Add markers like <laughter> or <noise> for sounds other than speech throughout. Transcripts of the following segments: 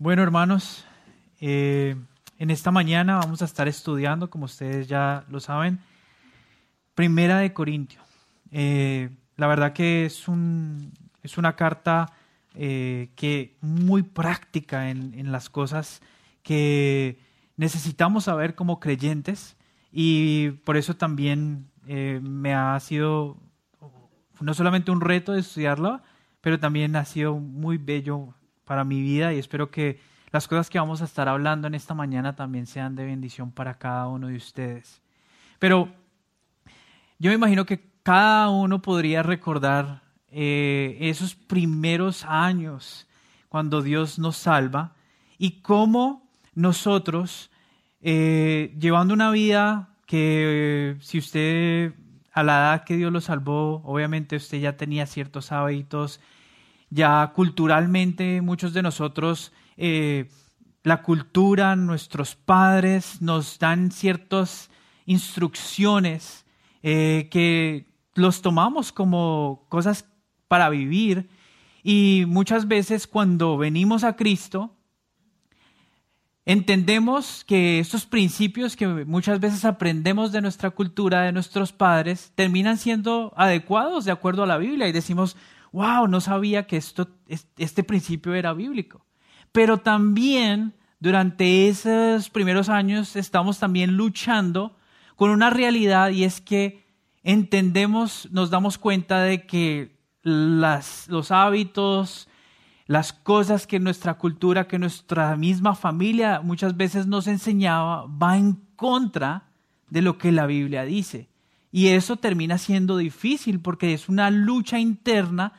Bueno, hermanos, eh, en esta mañana vamos a estar estudiando, como ustedes ya lo saben, Primera de Corintio. Eh, la verdad que es, un, es una carta eh, que muy práctica en, en, las cosas que necesitamos saber como creyentes y por eso también me ha sido no solamente un reto de estudiarla, pero también ha sido muy bello para mi vida y espero que las cosas que vamos a estar hablando en esta mañana también sean de bendición para cada uno de ustedes. Pero yo me imagino que cada uno podría recordar eh, esos primeros años cuando Dios nos salva y cómo nosotros, eh, llevando una vida que si usted a la edad que Dios lo salvó, obviamente usted ya tenía ciertos hábitos, ya culturalmente muchos de nosotros, eh, la cultura, nuestros padres nos dan ciertas instrucciones eh, que los tomamos como cosas para vivir. Y muchas veces cuando venimos a Cristo, entendemos que estos principios que muchas veces aprendemos de nuestra cultura, de nuestros padres, terminan siendo adecuados de acuerdo a la Biblia. Y decimos, wow, no sabía que esto, este principio era bíblico. Pero también durante esos primeros años estamos también luchando con una realidad y es que entendemos, nos damos cuenta de que los hábitos, las cosas que nuestra cultura, que nuestra misma familia muchas veces nos enseñaba, va en contra de lo que la Biblia dice. Y eso termina siendo difícil porque es una lucha interna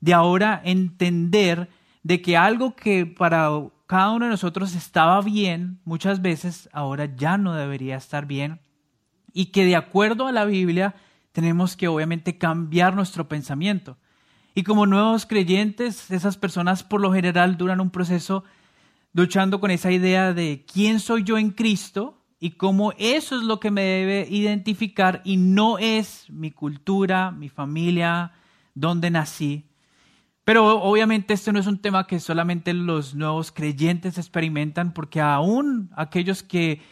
de ahora entender de que algo que para cada uno de nosotros estaba bien, muchas veces ahora ya no debería estar bien. Y que de acuerdo a la Biblia tenemos que obviamente cambiar nuestro pensamiento. Y como nuevos creyentes, esas personas por lo general duran un proceso luchando con esa idea de quién soy yo en Cristo y cómo eso es lo que me debe identificar y no es mi cultura, mi familia, dónde nací. Pero obviamente esto no es un tema que solamente los nuevos creyentes experimentan, porque aún aquellos que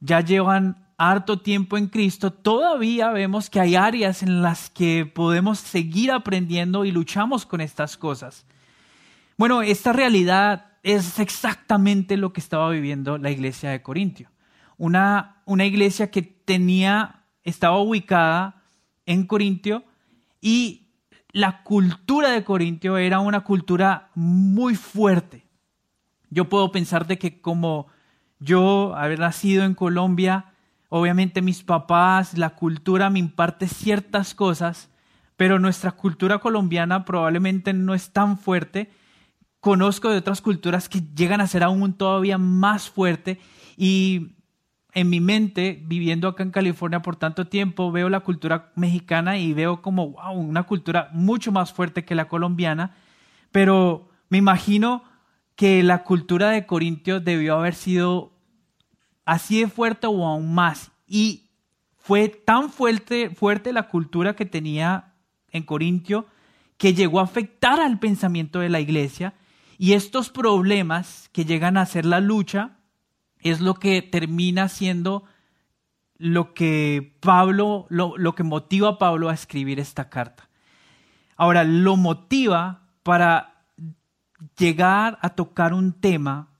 ya llevan harto tiempo en Cristo, todavía vemos que hay áreas en las que podemos seguir aprendiendo y luchamos con estas cosas. Bueno, esta realidad es exactamente lo que estaba viviendo la iglesia de Corintio una, una iglesia que tenía, estaba ubicada en Corintio y la cultura de Corintio era una cultura muy fuerte. Yo puedo pensar de que como yo haber nacido en Colombia, obviamente mis papás, la cultura me imparte ciertas cosas, pero nuestra cultura colombiana probablemente no es tan fuerte. Conozco de otras culturas que llegan a ser aún todavía más fuerte y en mi mente, viviendo acá en California por tanto tiempo, veo la cultura mexicana y veo como, wow, una cultura mucho más fuerte que la colombiana, pero me imagino que la cultura de Corintio debió haber sido así de fuerte o aún más. Y fue tan fuerte, fuerte la cultura que tenía en Corintio que llegó a afectar al pensamiento de la iglesia y estos problemas que llegan a ser la lucha es lo que termina siendo lo que Pablo, lo, que motiva a Pablo a escribir esta carta. Ahora, lo motiva para llegar a tocar un tema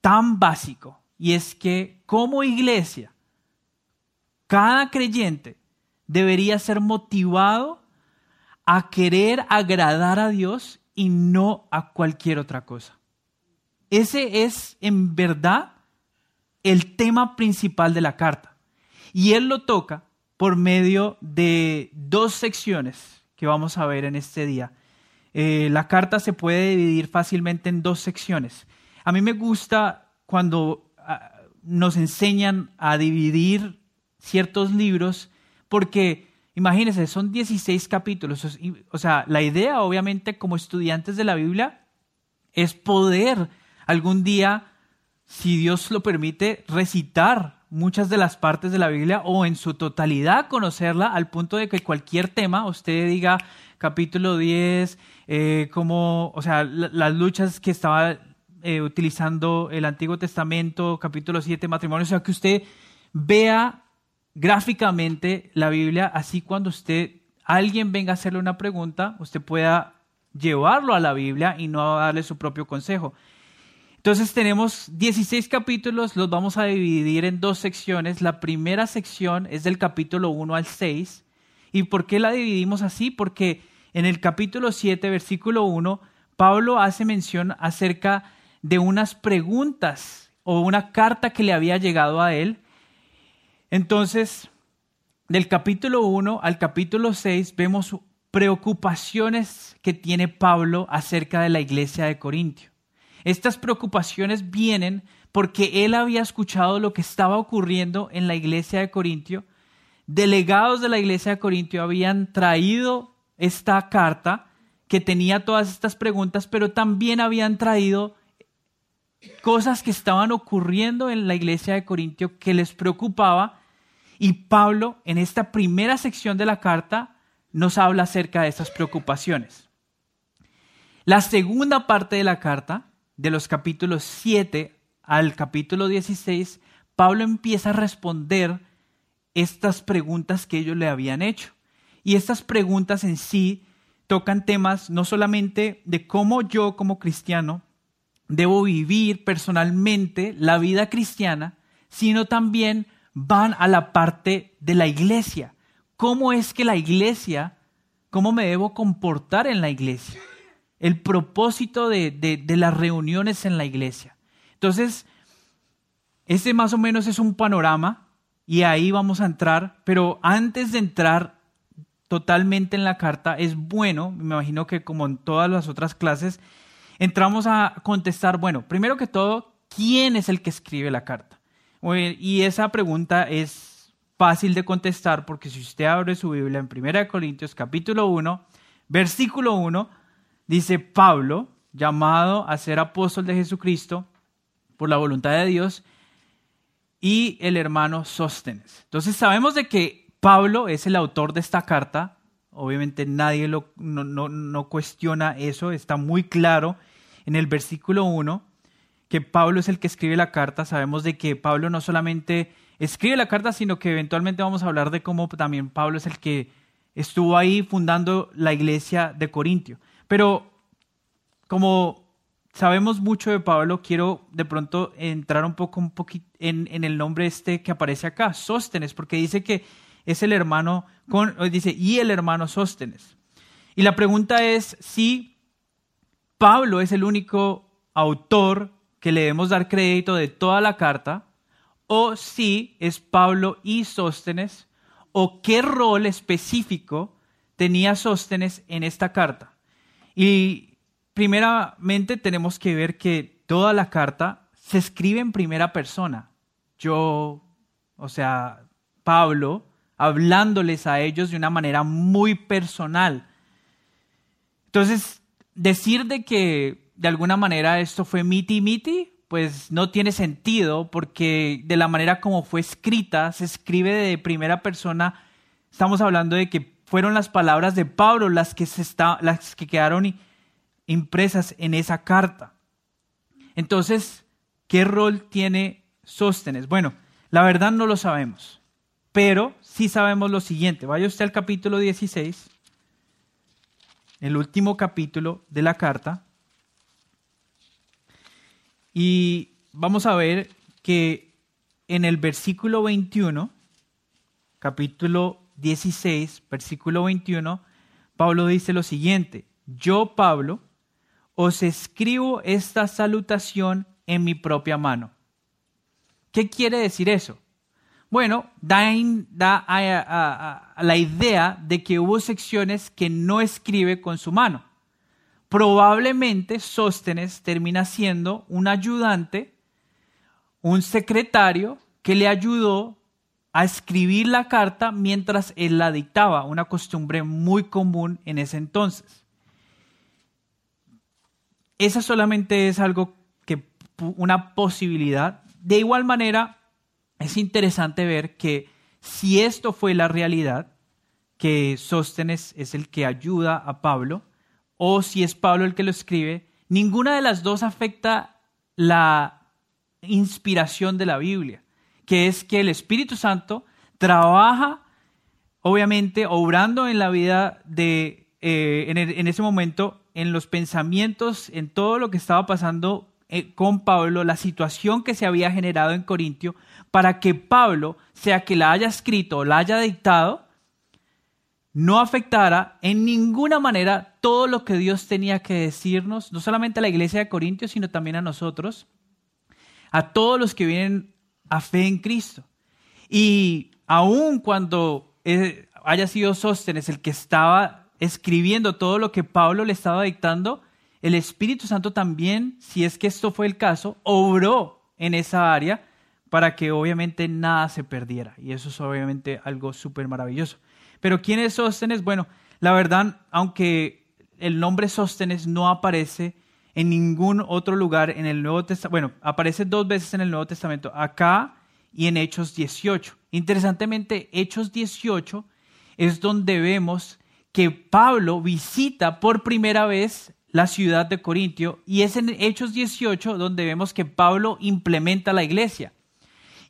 tan básico, y es que como iglesia, cada creyente debería ser motivado a querer agradar a Dios y no a cualquier otra cosa. Ese es en verdad el tema principal de la carta. Y él lo toca por medio de dos secciones que vamos a ver en este día. Eh, la carta se puede dividir fácilmente en dos secciones. A mí me gusta cuando ah, nos enseñan a dividir ciertos libros porque, imagínense, son 16 capítulos. O sea, la idea, obviamente, como estudiantes de la Biblia, es poder algún día si Dios lo permite, recitar muchas de las partes de la Biblia o en su totalidad conocerla al punto de que cualquier tema, usted diga capítulo 10, eh, como, o sea, las luchas que estaba eh, utilizando el Antiguo Testamento, capítulo 7, matrimonio, o sea, que usted vea gráficamente la Biblia, así cuando usted, alguien venga a hacerle una pregunta, usted pueda llevarlo a la Biblia y no darle su propio consejo. Entonces tenemos 16 capítulos, los vamos a dividir en dos secciones. La primera sección es del capítulo 1 al 6. ¿Y por qué la dividimos así? Porque en el capítulo 7, versículo 1, Pablo hace mención acerca de unas preguntas o una carta que le había llegado a él. Entonces, del capítulo 1 al capítulo 6 vemos preocupaciones que tiene Pablo acerca de la iglesia de Corintio. Estas preocupaciones vienen porque él había escuchado lo que estaba ocurriendo en la iglesia de Corintio. Delegados de la iglesia de Corintio habían traído esta carta que tenía todas estas preguntas, pero también habían traído cosas que estaban ocurriendo en la iglesia de Corintio que les preocupaba. Y Pablo, en esta primera sección de la carta, nos habla acerca de esas preocupaciones. La segunda parte de la carta de los capítulos 7 al capítulo 16, Pablo empieza a responder estas preguntas que ellos le habían hecho. Y estas preguntas en sí tocan temas no solamente de cómo yo como cristiano debo vivir personalmente la vida cristiana, sino también van a la parte de la iglesia. ¿Cómo es que la iglesia, cómo me debo comportar en la iglesia? El propósito de, las reuniones en la iglesia. Entonces, este más o menos es un panorama y ahí vamos a entrar, pero antes de entrar totalmente en la carta, es bueno, me imagino que como en todas las otras clases, entramos a contestar, bueno, primero que todo, ¿quién es el que escribe la carta? Y esa pregunta es fácil de contestar porque si usted abre su Biblia en 1 Corintios capítulo 1, versículo 1, dice Pablo, llamado a ser apóstol de Jesucristo por la voluntad de Dios, y el hermano Sóstenes. Entonces sabemos de que Pablo es el autor de esta carta, obviamente nadie lo, no, no cuestiona eso, está muy claro en el versículo 1 que Pablo es el que escribe la carta, sabemos de que Pablo no solamente escribe la carta, sino que eventualmente vamos a hablar de cómo también Pablo es el que estuvo ahí fundando la iglesia de Corintio. Pero como sabemos mucho de Pablo, quiero de pronto entrar un poco, un poquito en, el nombre este que aparece acá, Sóstenes, porque dice que es el hermano, con, dice, y el hermano Sóstenes. Y la pregunta es si Pablo es el único autor que le debemos dar crédito de toda la carta, o si es Pablo y Sóstenes, o qué rol específico tenía Sóstenes en esta carta. Y primeramente tenemos que ver que toda la carta se escribe en primera persona. Yo, o sea, Pablo, hablándoles a ellos de una manera muy personal. Entonces, decir de que de alguna manera esto fue miti miti, pues no tiene sentido porque de la manera como fue escrita, se escribe de primera persona, estamos hablando de que fueron las palabras de Pablo las que, se está, las que quedaron impresas en esa carta. Entonces, ¿qué rol tiene Sóstenes? Bueno, la verdad no lo sabemos, pero sí sabemos lo siguiente. Vaya usted al capítulo 16, el último capítulo de la carta, y vamos a ver que en el versículo 21, capítulo 16, versículo 21, Pablo dice lo siguiente, yo, Pablo, os escribo esta salutación en mi propia mano. ¿Qué quiere decir eso? Bueno, da, da la idea de que hubo secciones que no escribe con su mano. Probablemente Sóstenes termina siendo un ayudante, un secretario que le ayudó a escribir la carta mientras él la dictaba, una costumbre muy común en ese entonces. Esa solamente es algo que una posibilidad. De igual manera, es interesante ver que si esto fue la realidad, que Sóstenes es el que ayuda a Pablo, o si es Pablo el que lo escribe, ninguna de las dos afecta la inspiración de la Biblia, que es que el Espíritu Santo trabaja, obviamente, obrando en la vida de, eh, en, ese momento, en los pensamientos, en todo lo que estaba pasando eh, con Pablo, la situación que se había generado en Corintio, para que Pablo, sea que la haya escrito o la haya dictado, no afectara en ninguna manera todo lo que Dios tenía que decirnos, no solamente a la iglesia de Corintios, sino también a nosotros, a todos los que vienen a fe en Cristo. Y aun cuando eh, haya sido Sóstenes el que estaba escribiendo todo lo que Pablo le estaba dictando, el Espíritu Santo también, si es que esto fue el caso, obró en esa área para que obviamente nada se perdiera. Y eso es obviamente algo súper maravilloso. Pero ¿quién es Sóstenes? Bueno, la verdad, aunque el nombre Sóstenes no aparece en ningún otro lugar en el Nuevo Testamento, bueno, aparece dos veces en el Nuevo Testamento, acá y en Hechos 18. Interesantemente, Hechos 18 es donde vemos que Pablo visita por primera vez la ciudad de Corintio y es en Hechos 18 donde vemos que Pablo implementa la iglesia.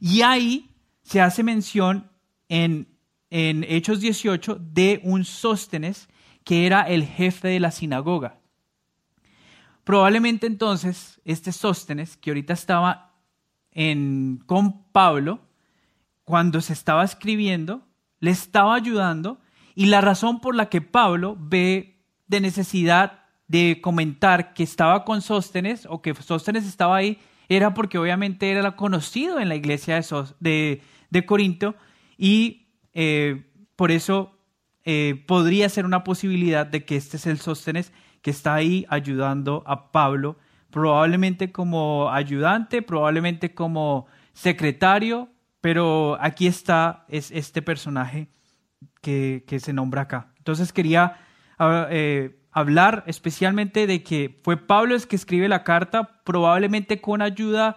Y ahí se hace mención en en Hechos 18 de un Sóstenes que era el jefe de la sinagoga. Probablemente entonces este Sóstenes, que ahorita estaba con Pablo, cuando se estaba escribiendo, le estaba ayudando y la razón por la que Pablo ve de necesidad de comentar que estaba con Sóstenes o que Sóstenes estaba ahí era porque obviamente era conocido en la iglesia de, de, de Corinto y eh, por eso eh, podría ser una posibilidad de que este es el Sóstenes que está ahí ayudando a Pablo, probablemente como ayudante, probablemente como secretario, pero aquí está es este personaje que, se nombra acá. Entonces quería ah, eh, hablar especialmente de que fue Pablo el que escribe la carta, probablemente con ayuda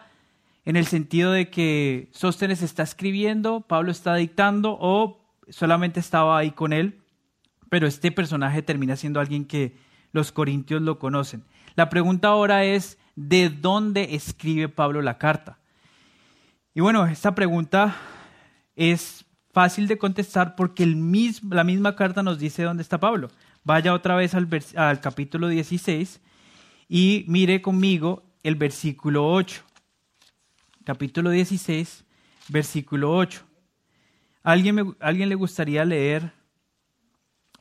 en el sentido de que Sóstenes está escribiendo, Pablo está dictando o solamente estaba ahí con él, pero este personaje termina siendo alguien que los corintios lo conocen. La pregunta ahora es, ¿de dónde escribe Pablo la carta? Y bueno, esta pregunta es fácil de contestar porque el la misma carta nos dice dónde está Pablo. Vaya otra vez al, al capítulo 16 y mire conmigo el versículo 8 capítulo 16, versículo 8. ¿Alguien, ¿Alguien le gustaría leer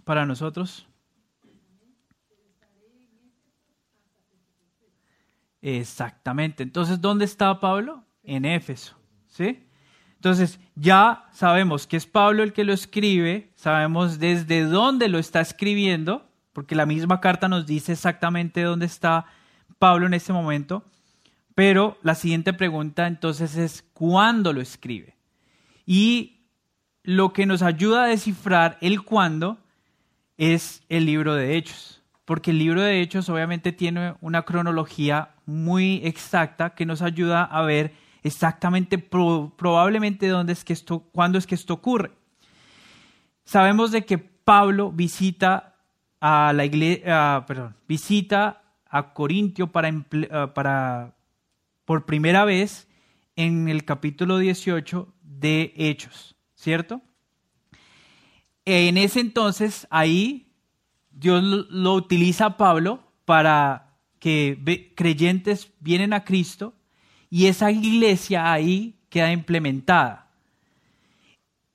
para nosotros? Exactamente. Entonces, ¿dónde está Pablo? En Éfeso. ¿Sí? Entonces, ya sabemos que es Pablo el que lo escribe, sabemos desde dónde lo está escribiendo, porque la misma carta nos dice exactamente dónde está Pablo en ese momento. Pero la siguiente pregunta entonces es, ¿cuándo lo escribe? Y lo que nos ayuda a descifrar el cuándo es el libro de Hechos, porque el libro de Hechos obviamente tiene una cronología muy exacta que nos ayuda a ver exactamente probablemente dónde es que esto, cuándo es que esto ocurre. Sabemos de que Pablo visita a la iglesia, perdón, visita a Corintio para, para por primera vez en el capítulo 18 de Hechos, ¿cierto? En ese entonces, ahí Dios lo utiliza a Pablo para que creyentes vienen a Cristo y esa iglesia ahí queda implementada.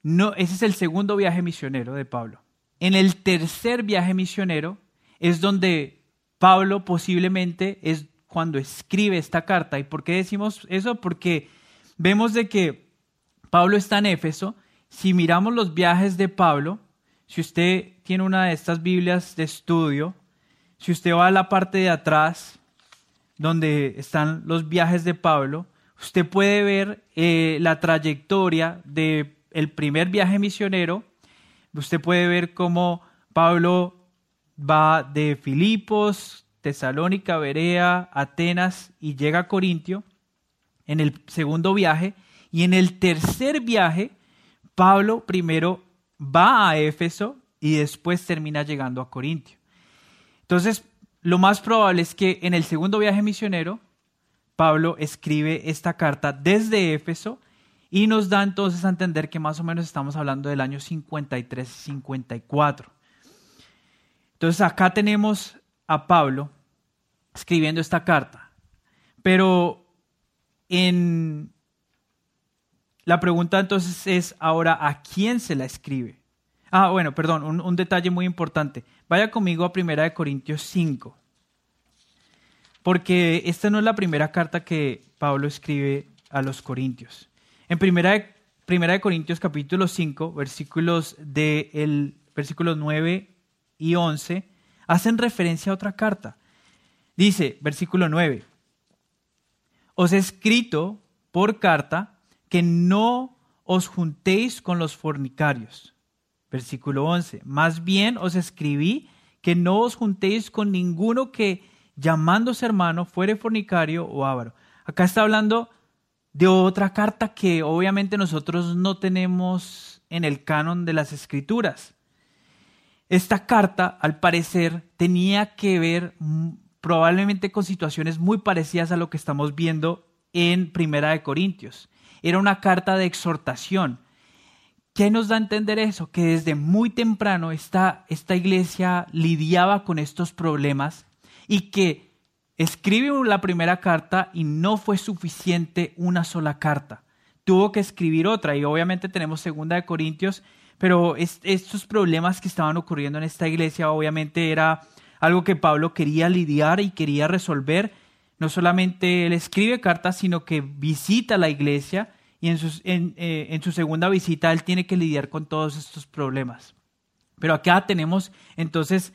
No, ese es el segundo viaje misionero de Pablo. En el tercer viaje misionero es donde Pablo posiblemente es cuando escribe esta carta. ¿Y por qué decimos eso? Porque vemos de que Pablo está en Éfeso. Si miramos los viajes de Pablo, si usted tiene una de estas Biblias de estudio, si usted va a la parte de atrás, donde están los viajes de Pablo, usted puede ver eh, la trayectoria del el primer viaje misionero. Usted puede ver cómo Pablo va de Filipos, Tesalónica, Berea, Atenas y llega a Corintio en el segundo viaje. Y en el tercer viaje, Pablo primero va a Éfeso y después termina llegando a Corintio. Entonces, lo más probable es que en el segundo viaje misionero Pablo escribe esta carta desde Éfeso y nos da entonces a entender que más o menos estamos hablando del año 53-54. Entonces acá tenemos a Pablo escribiendo esta carta, pero en la pregunta entonces es ahora a quién se la escribe. Ah, bueno, perdón, un, detalle muy importante. Vaya conmigo a Primera de Corintios 5 porque esta no es la primera carta que Pablo escribe a los Corintios. En primera de, primera de Corintios capítulo 5, versículos, versículos 9 y 11, hacen referencia a otra carta. Dice, versículo 9, os he escrito por carta que no os juntéis con los fornicarios. Versículo 11, más bien os escribí que no os juntéis con ninguno que llamándose hermano, fuere fornicario o avaro. Acá está hablando de otra carta que obviamente nosotros no tenemos en el canon de las escrituras. Esta carta, al parecer, tenía que ver probablemente con situaciones muy parecidas a lo que estamos viendo en Primera de Corintios. Era una carta de exhortación. ¿Qué nos da a entender eso? Que desde muy temprano esta, esta iglesia lidiaba con estos problemas y que escribe la primera carta y no fue suficiente una sola carta. Tuvo que escribir otra y obviamente tenemos segunda de Corintios, pero estos problemas que estaban ocurriendo en esta iglesia obviamente era algo que Pablo quería lidiar y quería resolver. No solamente él escribe cartas, sino que visita la iglesia y en, eh, en su segunda visita él tiene que lidiar con todos estos problemas. Pero acá tenemos entonces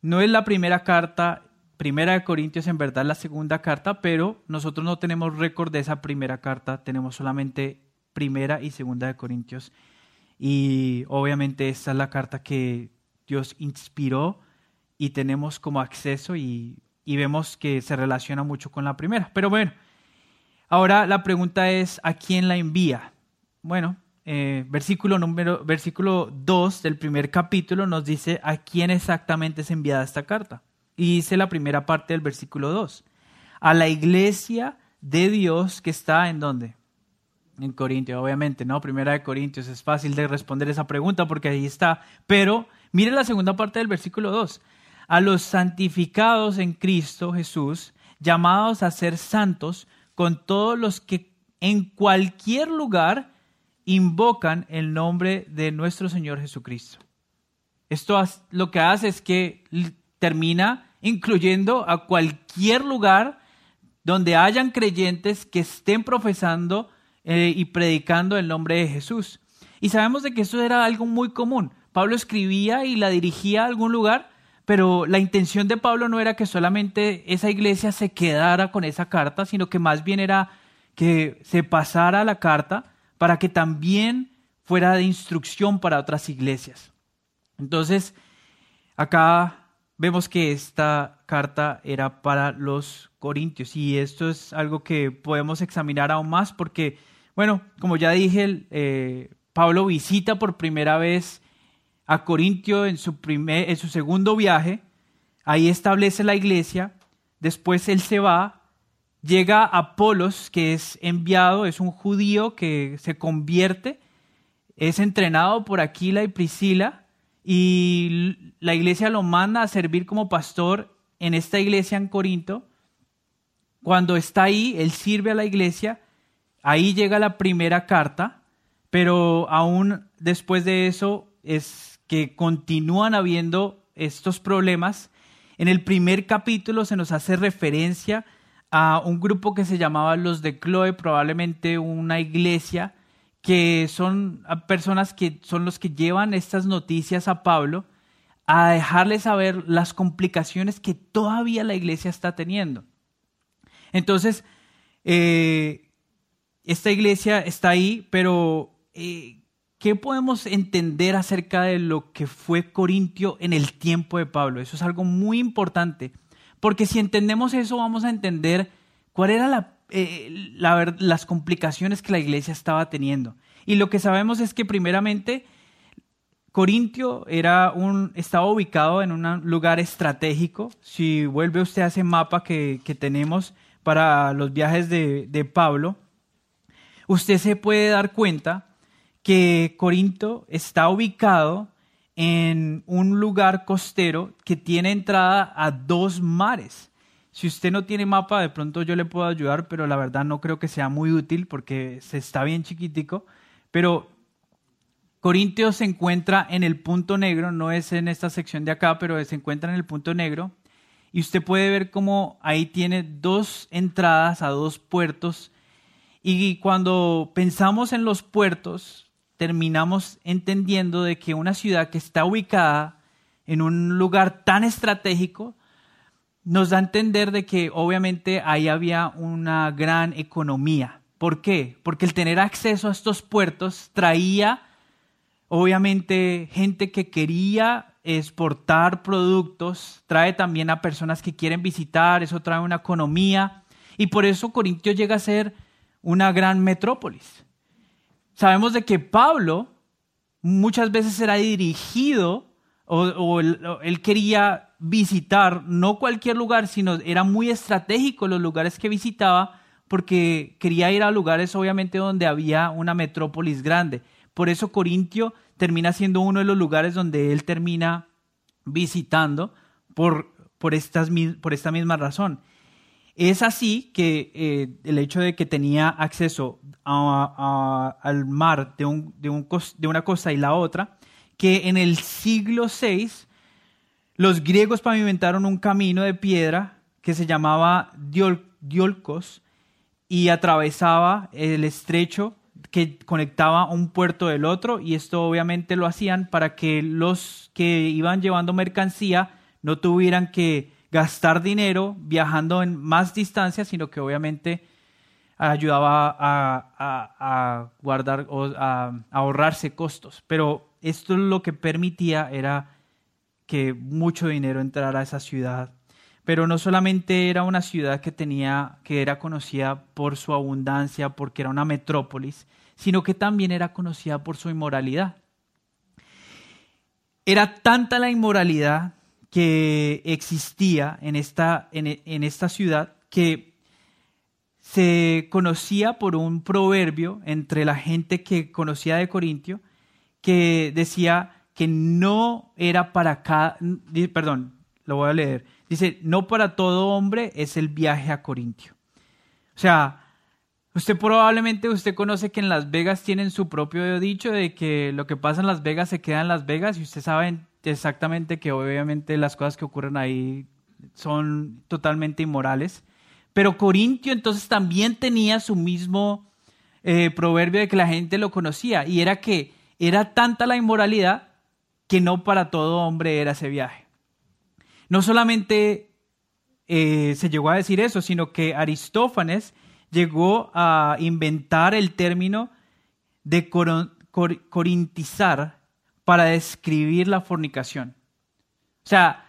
no es la primera carta, primera de Corintios en verdad la segunda carta, pero nosotros no tenemos récord de esa primera carta, tenemos solamente primera y segunda de Corintios. Y obviamente esta es la carta que Dios inspiró y tenemos como acceso y, y vemos que se relaciona mucho con la primera. Pero bueno, ahora la pregunta es, ¿a quién la envía? Bueno, eh, versículo, número, versículo 2 del primer capítulo nos dice a quién exactamente es enviada esta carta. Y dice la primera parte del versículo 2. A la iglesia de Dios que está en dónde? En Corintios, obviamente, ¿no? Primera de Corintios. Es fácil de responder esa pregunta porque ahí está. Pero mire la segunda parte del versículo 2. A los santificados en Cristo Jesús, llamados a ser santos, con todos los que en cualquier lugar invocan el nombre de nuestro Señor Jesucristo. Esto lo que hace es que termina incluyendo a cualquier lugar donde hayan creyentes que estén profesando eh, y predicando el nombre de Jesús. Y sabemos de que eso era algo muy común. Pablo escribía y la dirigía a algún lugar, pero la intención de Pablo no era que solamente esa iglesia se quedara con esa carta, sino que más bien era que se pasara la carta para que también fuera de instrucción para otras iglesias. Entonces, acá vemos que esta carta era para los corintios y esto es algo que podemos examinar aún más porque, bueno, como ya dije, eh, Pablo visita por primera vez a Corintio en su, primer, en su segundo viaje, ahí establece la iglesia, después él se va llega Apolos, que es enviado, es un judío que se convierte, es entrenado por Aquila y Priscila, y la iglesia lo manda a servir como pastor en esta iglesia en Corinto. Cuando está ahí, él sirve a la iglesia, ahí llega la primera carta, pero aún después de eso es que continúan habiendo estos problemas. En el primer capítulo se nos hace referencia a un grupo que se llamaba los de Chloe, probablemente una iglesia, que son personas que son los que llevan estas noticias a Pablo a dejarle saber las complicaciones que todavía la iglesia está teniendo. Entonces, eh, esta iglesia está ahí, pero eh, ¿qué podemos entender acerca de lo que fue Corintio en el tiempo de Pablo? Eso es algo muy importante porque si entendemos eso, vamos a entender cuál era eh, las complicaciones que la iglesia estaba teniendo. Y lo que sabemos es que primeramente Corintio estaba ubicado en un lugar estratégico. Si vuelve usted a ese mapa que, tenemos, para los viajes de Pablo, usted se puede dar cuenta que Corinto está ubicado en un lugar costero que tiene entrada a dos mares. Si usted no tiene mapa, de pronto yo le puedo ayudar, pero la verdad no creo que sea muy útil porque se está bien chiquitico. Pero Corintio se encuentra en el punto negro, no es en esta sección de acá, pero se encuentra en el punto negro. Y usted puede ver cómo ahí tiene dos entradas a dos puertos. Y cuando pensamos en los puertos, terminamos entendiendo de que una ciudad que está ubicada en un lugar tan estratégico nos da a entender de que obviamente ahí había una gran economía. ¿Por qué? Porque el tener acceso a estos puertos traía obviamente gente que quería exportar productos, trae también a personas que quieren visitar, eso trae una economía y por eso Corintio llega a ser una gran metrópolis sabemos de que Pablo muchas veces era dirigido o, él, quería visitar no cualquier lugar, sino era muy estratégico los lugares que visitaba porque quería ir a lugares obviamente donde había una metrópolis grande. Por eso Corintio termina siendo uno de los lugares donde él termina visitando por, por, estas, por esta misma razón. Es así que eh, el hecho de que tenía acceso al mar de, un, de, una costa y la otra, que en el siglo VI los griegos pavimentaron un camino de piedra que se llamaba Diolcos y atravesaba el estrecho que conectaba un puerto del otro y esto obviamente lo hacían para que los que iban llevando mercancía no tuvieran que gastar dinero viajando en más distancia, sino que obviamente ayudaba a, guardar o a, ahorrarse costos. Pero esto lo que permitía era que mucho dinero entrara a esa ciudad. Pero no solamente era una ciudad que tenía, que era conocida por su abundancia, porque era una metrópolis, sino que también era conocida por su inmoralidad. Era tanta la inmoralidad que existía en esta, en, esta ciudad que se conocía por un proverbio entre la gente que conocía de Corintio que decía que no era para cada, perdón, lo voy a leer, dice, no para todo hombre es el viaje a Corintio. O sea, usted probablemente, usted conoce que en Las Vegas tienen su propio dicho de que lo que pasa en Las Vegas se queda en Las Vegas y usted sabe exactamente que obviamente las cosas que ocurren ahí son totalmente inmorales. Pero Corintio entonces también tenía su mismo eh, proverbio de que la gente lo conocía y era que era tanta la inmoralidad que no para todo hombre era ese viaje. No solamente eh, se llegó a decir eso, sino que Aristófanes llegó a inventar el término de corintizar para describir la fornicación. O sea,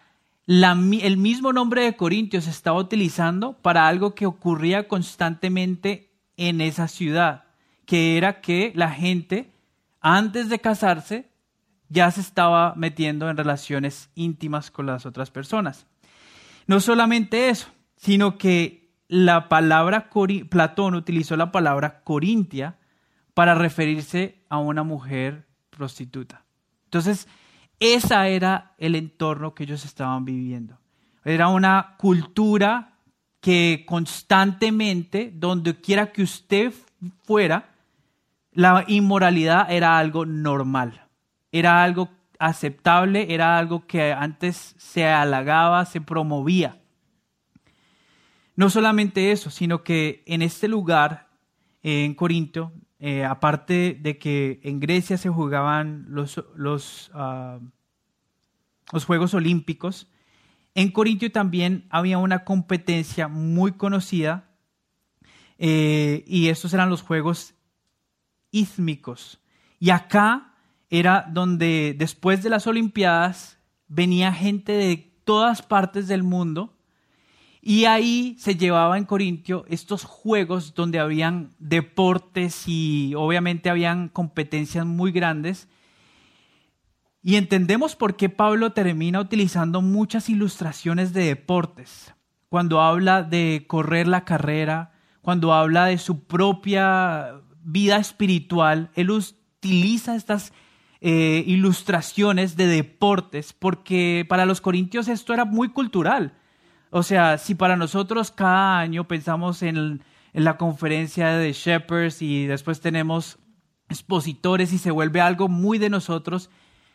el mismo nombre de Corintios se estaba utilizando para algo que ocurría constantemente en esa ciudad, que era que la gente, antes de casarse, ya se estaba metiendo en relaciones íntimas con las otras personas. No solamente eso, sino que la palabra, Platón utilizó la palabra corintia para referirse a una mujer prostituta. Entonces, ese era el entorno que ellos estaban viviendo. Era una cultura que constantemente, donde quiera que usted fuera, la inmoralidad era algo normal, era algo aceptable, era algo que antes se halagaba, se promovía. No solamente eso, sino que en este lugar, en Corinto, eh, aparte de que en Grecia se jugaban los, los, ah, los Juegos Olímpicos, en Corintio también había una competencia muy conocida eh, y estos eran los Juegos Ísmicos. Y acá era donde después de las Olimpiadas venía gente de todas partes del mundo y ahí se llevaba en Corintio estos juegos donde habían deportes y obviamente habían competencias muy grandes. Y entendemos por qué Pablo termina utilizando muchas ilustraciones de deportes. cuando habla de correr la carrera, cuando habla de su propia vida espiritual, él utiliza estas eh, ilustraciones de deportes porque para los corintios esto era muy cultural. O sea, si para nosotros cada año pensamos en, la conferencia de Shepherds y después tenemos expositores y se vuelve algo muy de nosotros,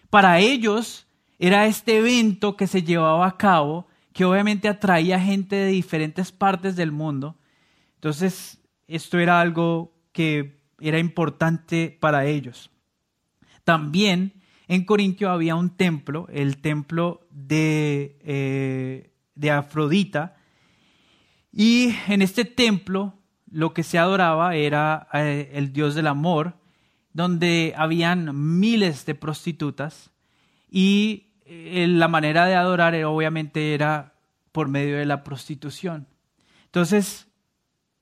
para ellos era este evento que se llevaba a cabo, que obviamente atraía gente de diferentes partes del mundo. Entonces, esto era algo que era importante para ellos. También en Corintio había un templo, el templo de, eh, de Afrodita, y en este templo lo que se adoraba era eh, el dios del amor, donde habían miles de prostitutas y eh, la manera de adorar obviamente era por medio de la prostitución. Entonces,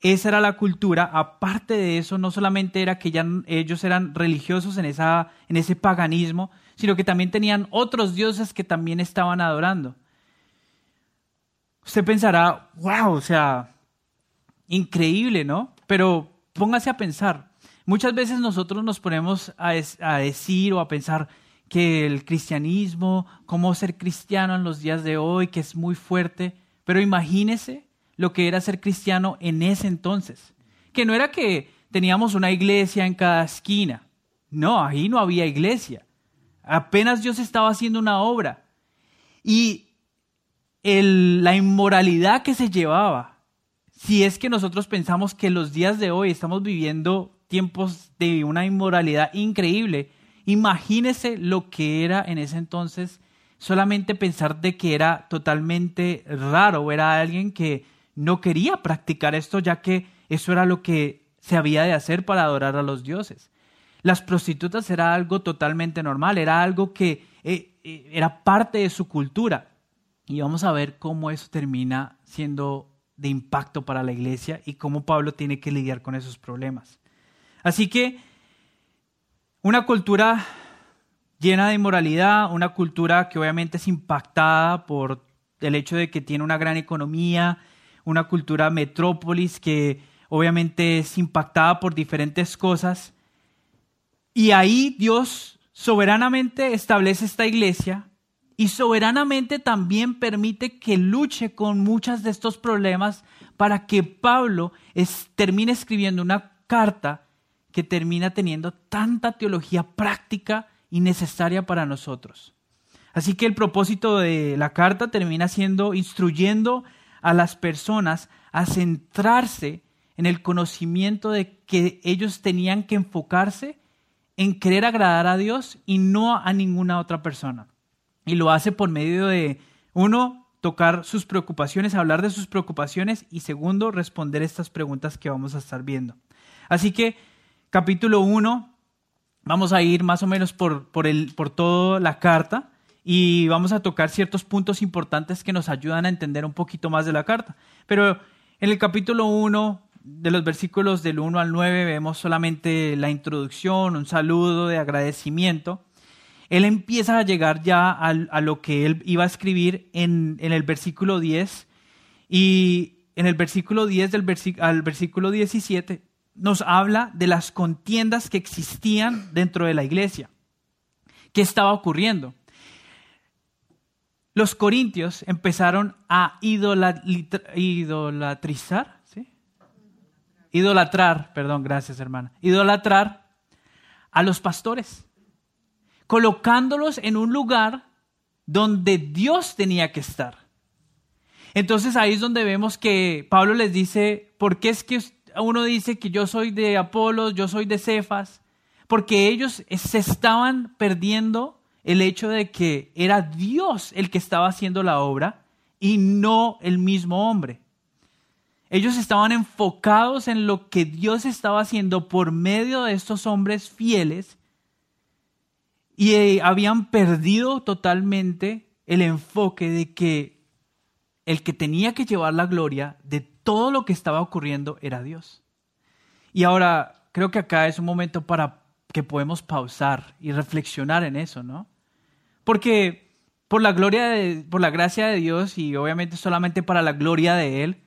esa era la cultura. Aparte de eso, no solamente era que ya ellos eran religiosos en, esa, en ese paganismo, sino que también tenían otros dioses que también estaban adorando. Usted pensará, wow, o sea, increíble, ¿no? Pero póngase a pensar. Muchas veces nosotros nos ponemos a, a decir o a pensar que el cristianismo, cómo ser cristiano en los días de hoy, que es muy fuerte, pero imagínese lo que era ser cristiano en ese entonces, que no era que teníamos una iglesia en cada esquina, no, ahí no había iglesia, apenas Dios estaba haciendo una obra y la inmoralidad que se llevaba, si es que nosotros pensamos que los días de hoy estamos viviendo tiempos de una inmoralidad increíble, imagínese lo que era en ese entonces solamente pensar de que era totalmente raro, era alguien que no quería practicar esto ya que eso era lo que se había de hacer para adorar a los dioses. Las prostitutas era algo totalmente normal, era algo que eh, eh, era parte de su cultura. Y vamos a ver cómo eso termina siendo de impacto para la iglesia y cómo Pablo tiene que lidiar con esos problemas. Así que una cultura llena de inmoralidad, una cultura que obviamente es impactada por el hecho de que tiene una gran economía, una cultura metrópolis que obviamente es impactada por diferentes cosas. Y ahí Dios soberanamente establece esta iglesia y soberanamente también permite que luche con muchos de estos problemas para que Pablo termine escribiendo una carta que termina teniendo tanta teología práctica y necesaria para nosotros. Así que el propósito de la carta termina siendo instruyendo a las personas a centrarse en el conocimiento de que ellos tenían que enfocarse en querer agradar a Dios y no a ninguna otra persona. Y lo hace por medio de, uno, tocar sus preocupaciones, hablar de sus preocupaciones y segundo, responder estas preguntas que vamos a estar viendo. Así que capítulo 1, vamos a ir más o menos por, por, el, por toda la carta y vamos a tocar ciertos puntos importantes que nos ayudan a entender un poquito más de la carta. Pero en el capítulo 1, de los versículos del 1 al 9, vemos solamente la introducción, un saludo de agradecimiento él empieza a llegar ya a, lo que él iba a escribir en, el versículo 10 y en el versículo 10 del al versículo 17 nos habla de las contiendas que existían dentro de la iglesia. ¿Qué estaba ocurriendo? Los corintios empezaron a idolatrizar, ¿sí? Idolatrar, perdón, gracias hermana. Idolatrar a los pastores colocándolos en un lugar donde Dios tenía que estar. Entonces ahí es donde vemos que Pablo les dice, ¿por qué es que uno dice que yo soy de Apolos, yo soy de Cefas? Porque ellos se estaban perdiendo el hecho de que era Dios el que estaba haciendo la obra y no el mismo hombre. Ellos estaban enfocados en lo que Dios estaba haciendo por medio de estos hombres fieles y eh, habían perdido totalmente el enfoque de que el que tenía que llevar la gloria de todo lo que estaba ocurriendo era Dios. Y ahora creo que acá es un momento para que podemos pausar y reflexionar en eso, ¿no? Porque por la gloria de, por la gracia de Dios y obviamente solamente para la gloria de Él,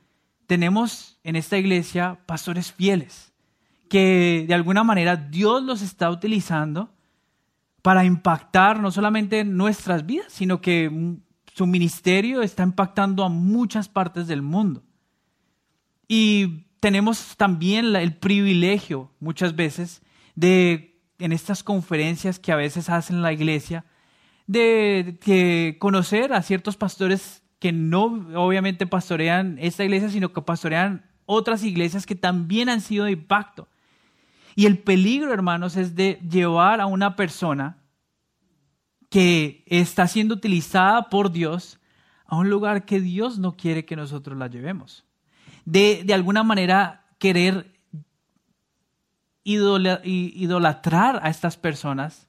tenemos en esta iglesia pastores fieles que de alguna manera Dios los está utilizando para impactar no solamente nuestras vidas, sino que su ministerio está impactando a muchas partes del mundo. Y tenemos también el privilegio muchas veces de, en estas conferencias que a veces hacen la iglesia, de, conocer a ciertos pastores que no obviamente pastorean esta iglesia, sino que pastorean otras iglesias que también han sido de impacto. Y el peligro, hermanos, es de llevar a una persona que está siendo utilizada por Dios a un lugar que Dios no quiere que nosotros la llevemos. De, de alguna manera querer idolatrar a estas personas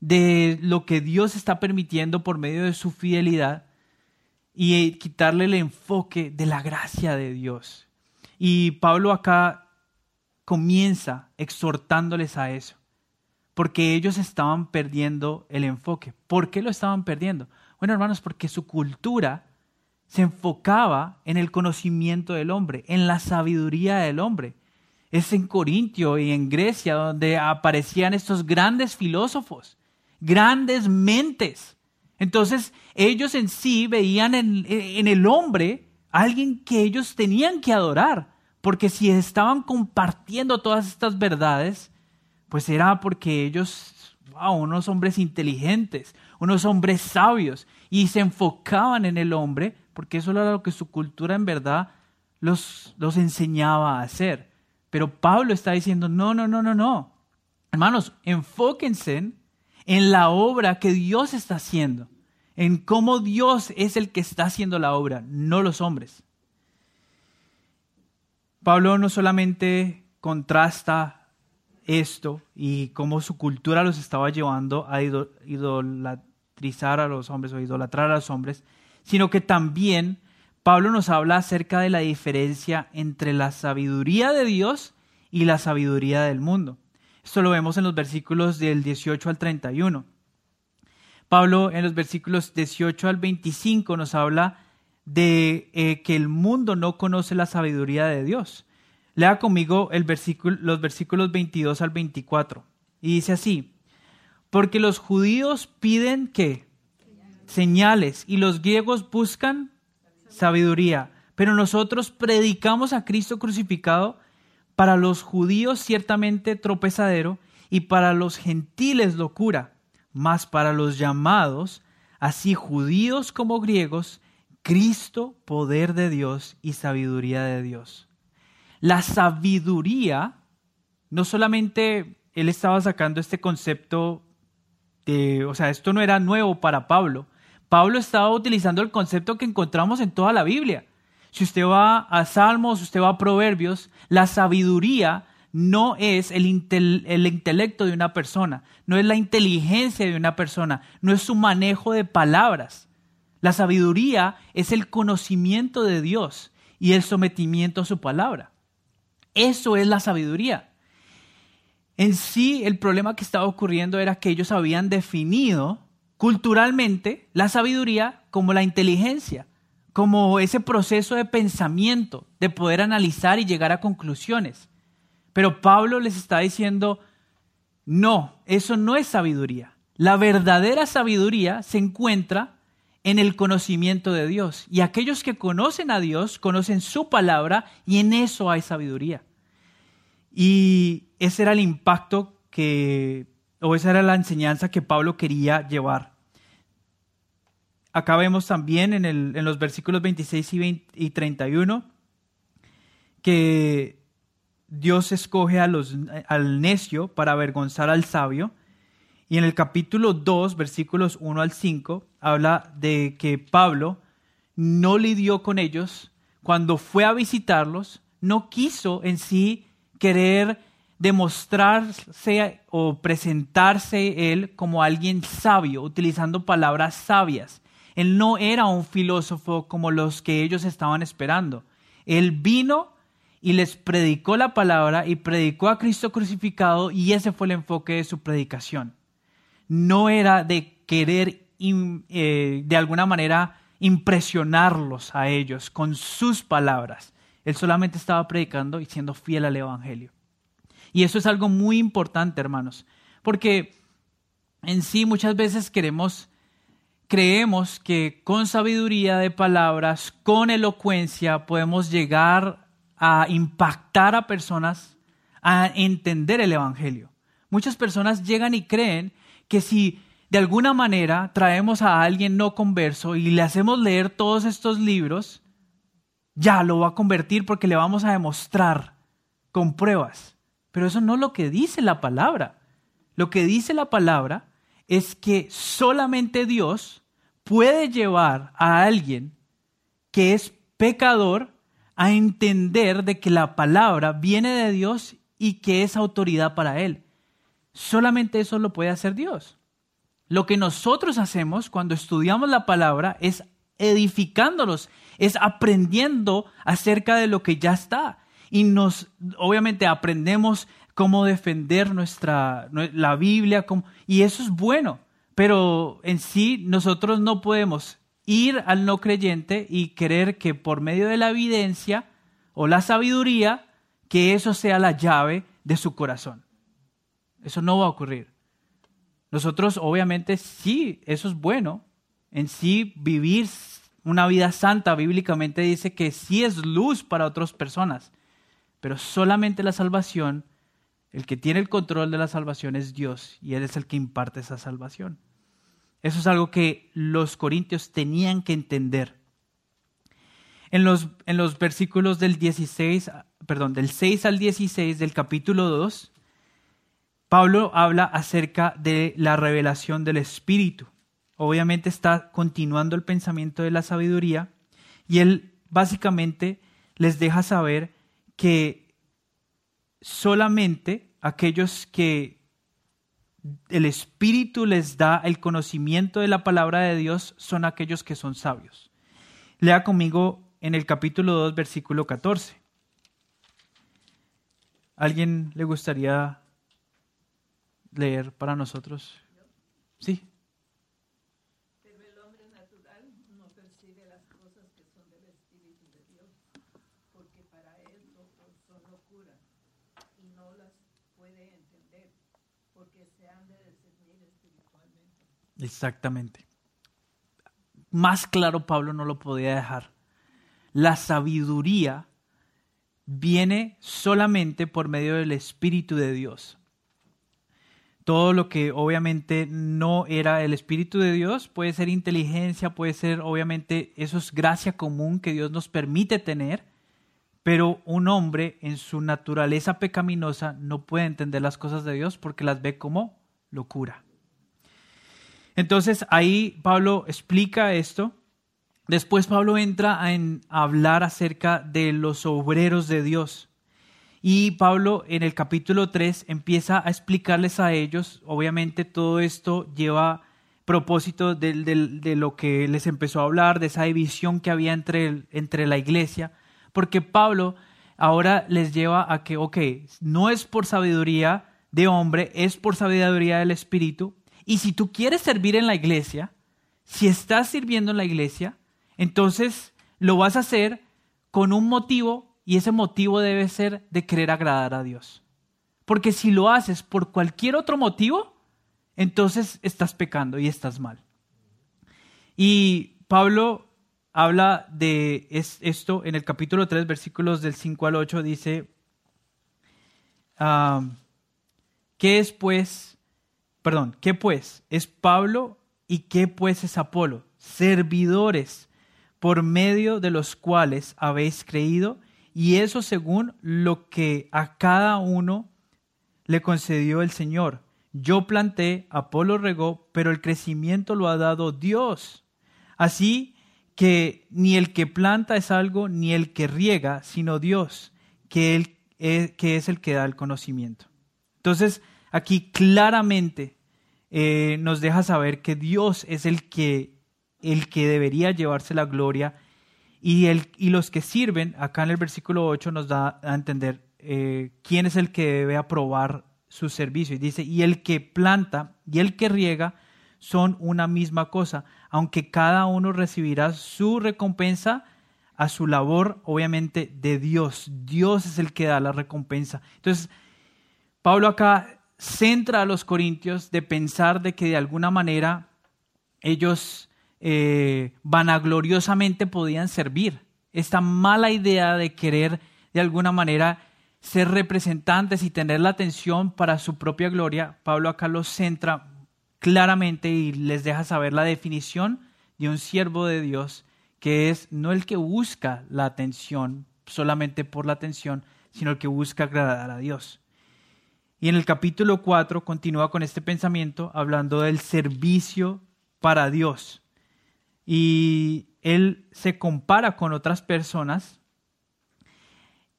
de lo que Dios está permitiendo por medio de su fidelidad y quitarle el enfoque de la gracia de Dios. Y Pablo acá comienza exhortándoles a eso, porque ellos estaban perdiendo el enfoque. ¿Por qué lo estaban perdiendo? Bueno, hermanos, porque su cultura se enfocaba en el conocimiento del hombre, en la sabiduría del hombre. Es en Corintio y en Grecia donde aparecían estos grandes filósofos grandes mentes. Entonces ellos en sí veían en, el hombre alguien que ellos tenían que adorar, porque si estaban compartiendo todas estas verdades, pues era porque ellos, wow, unos hombres inteligentes, unos hombres sabios, y se enfocaban en el hombre, porque eso era lo que su cultura en verdad los, los enseñaba a hacer. Pero Pablo está diciendo, no, no, no, no, no. Hermanos, enfóquense en la obra que Dios está haciendo, en cómo Dios es el que está haciendo la obra, no los hombres. Pablo no solamente contrasta esto y cómo su cultura los estaba llevando a idolatrizar a los hombres o idolatrar a los hombres, sino que también Pablo nos habla acerca de la diferencia entre la sabiduría de Dios y la sabiduría del mundo. Esto lo vemos en los versículos del 18 al 31. Pablo en los versículos 18 al 25 nos habla de eh, que el mundo no conoce la sabiduría de Dios. Lea conmigo el versículo, los versículos 22 al 24. Y dice así, porque los judíos piden que señales y los griegos buscan sabiduría, pero nosotros predicamos a Cristo crucificado para los judíos ciertamente tropezadero y para los gentiles locura, mas para los llamados, así judíos como griegos, Cristo, poder de Dios y sabiduría de Dios. La sabiduría, no solamente él estaba sacando este concepto de, o sea, esto no era nuevo para Pablo. Pablo estaba utilizando el concepto que encontramos en toda la Biblia. Si usted va a Salmos, usted va a Proverbios, la sabiduría no es el, el, intelecto de una persona, no es la inteligencia de una persona, no es su manejo de palabras. La sabiduría es el conocimiento de Dios y el sometimiento a su palabra. Eso es la sabiduría. En sí, el problema que estaba ocurriendo era que ellos habían definido culturalmente la sabiduría como la inteligencia como ese proceso de pensamiento, de poder analizar y llegar a conclusiones. Pero Pablo les está diciendo, no, eso no es sabiduría. La verdadera sabiduría se encuentra en el conocimiento de Dios. Y aquellos que conocen a Dios conocen su palabra y en eso hay sabiduría. Y ese era el impacto que, o esa era la enseñanza que Pablo quería llevar acá vemos también en, los versículos 26 y, y 31 que Dios escoge a los, al necio para avergonzar al sabio. Y en el capítulo 2, versículos 1 al 5, habla de que Pablo no lidió con ellos cuando fue a visitarlos, no quiso en sí querer demostrarse o presentarse él como alguien sabio, utilizando palabras sabias. Él no era un filósofo como los que ellos estaban esperando. Él vino y les predicó la palabra y predicó a Cristo crucificado y ese fue el enfoque de su predicación. No era de querer eh, de alguna manera impresionarlos a ellos con sus palabras. Él solamente estaba predicando y siendo fiel al Evangelio. Y eso es algo muy importante, hermanos, porque en sí muchas veces queremos, creemos que con sabiduría de palabras, con elocuencia, podemos llegar a impactar a personas a entender el Evangelio. Muchas personas llegan y creen que si de alguna manera traemos a alguien no converso y le hacemos leer todos estos libros, ya lo va a convertir porque le vamos a demostrar con pruebas. Pero eso no es lo que dice la palabra. Lo que dice la palabra es que solamente Dios puede llevar a alguien que es pecador a entender de que la palabra viene de Dios y que es autoridad para él. Solamente eso lo puede hacer Dios. Lo que nosotros hacemos cuando estudiamos la palabra es edificándolos, es aprendiendo acerca de lo que ya está. Y nos, obviamente, aprendemos cómo defender nuestra, la Biblia, y eso es bueno. Pero en sí nosotros no podemos ir al no creyente y creer que por medio de la evidencia o la sabiduría, que eso sea la llave de su corazón. Eso no va a ocurrir. Nosotros obviamente sí, eso es bueno. En sí vivir una vida santa bíblicamente dice que sí es luz para otras personas, pero solamente la salvación, el que tiene el control de la salvación es Dios y Él es el que imparte esa salvación. Eso es algo que los corintios tenían que entender. En los, en los versículos del 16, perdón, del 6 al 16 del capítulo 2, Pablo habla acerca de la revelación del Espíritu. Obviamente está continuando el pensamiento de la sabiduría y él básicamente les deja saber que solamente aquellos que el Espíritu les da el conocimiento de la palabra de Dios son aquellos que son sabios. Lea conmigo en el capítulo 2, versículo 14. ¿Alguien le gustaría leer para nosotros? Sí. Pero el hombre natural no percibe las cosas que son del Espíritu de Dios, porque para él son locura y no las puede entender, porque se han de discernir espiritualmente. Exactamente. Más claro Pablo no lo podía dejar. La sabiduría viene solamente por medio del Espíritu de Dios todo lo que obviamente no era el Espíritu de Dios, puede ser inteligencia, puede ser obviamente, eso es gracia común que Dios nos permite tener, pero un hombre en su naturaleza pecaminosa no puede entender las cosas de Dios porque las ve como locura. Entonces ahí Pablo explica esto. Después Pablo entra a hablar acerca de los obreros de Dios. Y Pablo en el capítulo 3 empieza a explicarles a ellos, obviamente todo esto lleva propósito de, lo que les empezó a hablar, de esa división que había entre, entre la iglesia, porque Pablo ahora les lleva a que, ok, no es por sabiduría de hombre, es por sabiduría del Espíritu, y si tú quieres servir en la iglesia, si estás sirviendo en la iglesia, entonces lo vas a hacer con un motivo y ese motivo debe ser de querer agradar a Dios. Porque si lo haces por cualquier otro motivo, entonces estás pecando y estás mal. Y Pablo habla de esto en el capítulo 3, versículos del 5 al 8, dice, ah, ¿qué es pues, perdón, qué pues es Pablo y qué pues es Apolo? Servidores por medio de los cuales habéis creído y eso según lo que a cada uno le concedió el Señor. Yo planté, Apolo regó, pero el crecimiento lo ha dado Dios. Así que ni el que planta es algo, ni el que riega, sino Dios, que, que es el que da el conocimiento. Entonces, aquí claramente eh, nos deja saber que Dios es el que, el que debería llevarse la gloria y, el, y los que sirven, acá en el versículo 8 nos da a entender eh, quién es el que debe aprobar su servicio. Y dice, y el que planta y el que riega son una misma cosa, aunque cada uno recibirá su recompensa a su labor, obviamente, de Dios. Dios es el que da la recompensa. Entonces, Pablo acá centra a los corintios de pensar de que de alguna manera ellos eh, vanagloriosamente podían servir. Esta mala idea de querer de alguna manera ser representantes y tener la atención para su propia gloria, Pablo acá los centra claramente y les deja saber la definición de un siervo de Dios, que es no el que busca la atención solamente por la atención, sino el que busca agradar a Dios. Y en el capítulo 4 continúa con este pensamiento hablando del servicio para Dios. Y él se compara con otras personas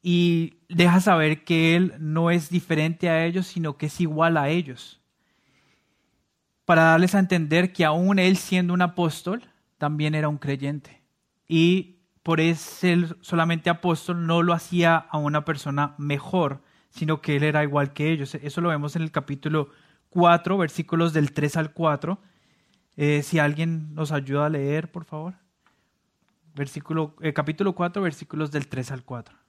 y deja saber que él no es diferente a ellos, sino que es igual a ellos. Para darles a entender que aún él siendo un apóstol, también era un creyente. Y por ser solamente apóstol no lo hacía a una persona mejor, sino que él era igual que ellos. Eso lo vemos en el capítulo 4, versículos del 3 al 4. Eh, si alguien nos ayuda a leer, por favor. Versículo, eh, capítulo 4, versículos del 3 al 4.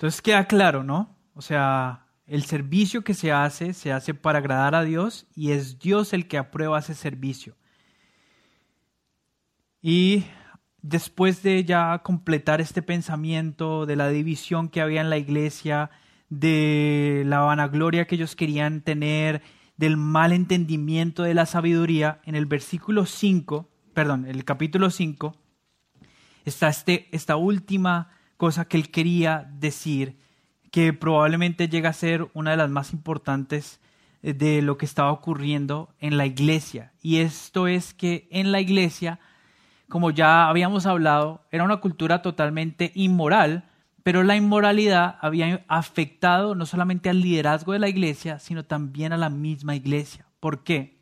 Entonces queda claro, ¿no? O sea, el servicio que se hace se hace para agradar a Dios y es Dios el que aprueba ese servicio. Y después de ya completar este pensamiento de la división que había en la iglesia, de la vanagloria que ellos querían tener, del mal entendimiento de la sabiduría, en el versículo 5, perdón, el capítulo 5, está este, esta última cosa que él quería decir, que probablemente llega a ser una de las más importantes eh, de lo que estaba ocurriendo en la iglesia. Y esto es que en la iglesia, como ya habíamos hablado, era una cultura totalmente inmoral, pero la inmoralidad había afectado no solamente al liderazgo de la iglesia, sino también a la misma iglesia. ¿Por qué?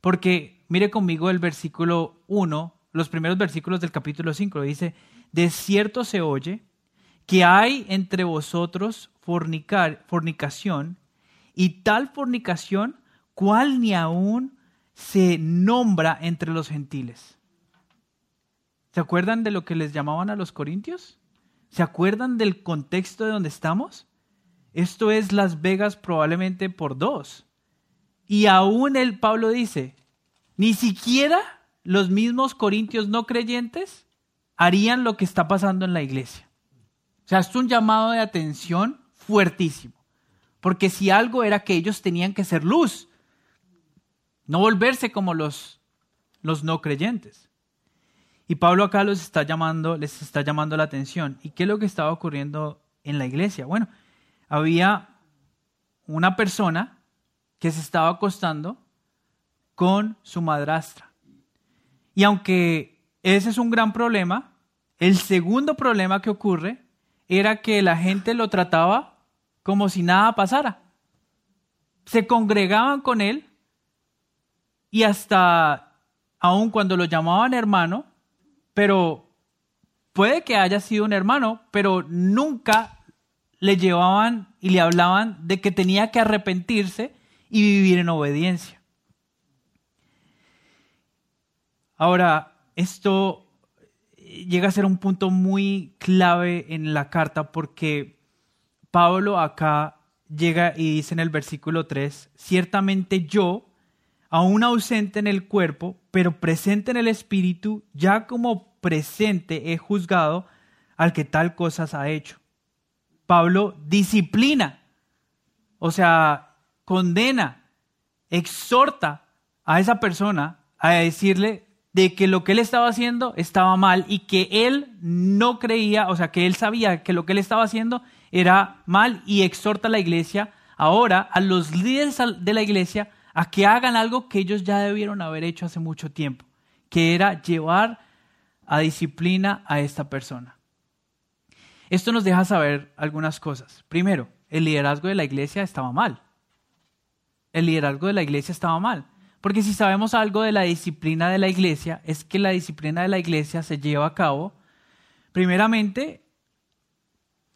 Porque mire conmigo el versículo 1, los primeros versículos del capítulo 5, dice, de cierto se oye que hay entre vosotros fornicación, y tal fornicación cual ni aún se nombra entre los gentiles. ¿Se acuerdan de lo que les llamaban a los corintios? ¿Se acuerdan del contexto de donde estamos? Esto es Las Vegas probablemente por dos. Y aún el Pablo dice, ni siquiera los mismos corintios no creyentes harían lo que está pasando en la iglesia sea, es un llamado de atención fuertísimo. Porque si algo era que ellos tenían que ser luz, no volverse como los, los no creyentes. Y Pablo acá los está llamando, les está llamando la atención. ¿Y qué es lo que estaba ocurriendo en la iglesia? Bueno, había una persona que se estaba acostando con su madrastra. Y aunque ese es un gran problema, el segundo problema que ocurre era que la gente lo trataba como si nada pasara. Se congregaban con él y hasta aun cuando lo llamaban hermano, pero puede que haya sido un hermano, pero nunca le llevaban y le hablaban de que tenía que arrepentirse y vivir en obediencia. Ahora, esto llega a ser un punto muy clave en la carta porque Pablo acá llega y dice en el versículo 3, ciertamente yo, aún ausente en el cuerpo, pero presente en el espíritu, ya como presente he juzgado al que tal cosas ha hecho. Pablo disciplina, o sea, condena, exhorta a esa persona a decirle de que lo que él estaba haciendo estaba mal y que él no creía, o sea, que él sabía que lo que él estaba haciendo era mal y exhorta a la iglesia ahora, a los líderes de la iglesia, a que hagan algo que ellos ya debieron haber hecho hace mucho tiempo, que era llevar a disciplina a esta persona. Esto nos deja saber algunas cosas. Primero, el liderazgo de la iglesia estaba mal. el liderazgo de la iglesia estaba mal. Porque si sabemos algo de la disciplina de la iglesia, es que la disciplina de la iglesia se lleva a cabo primeramente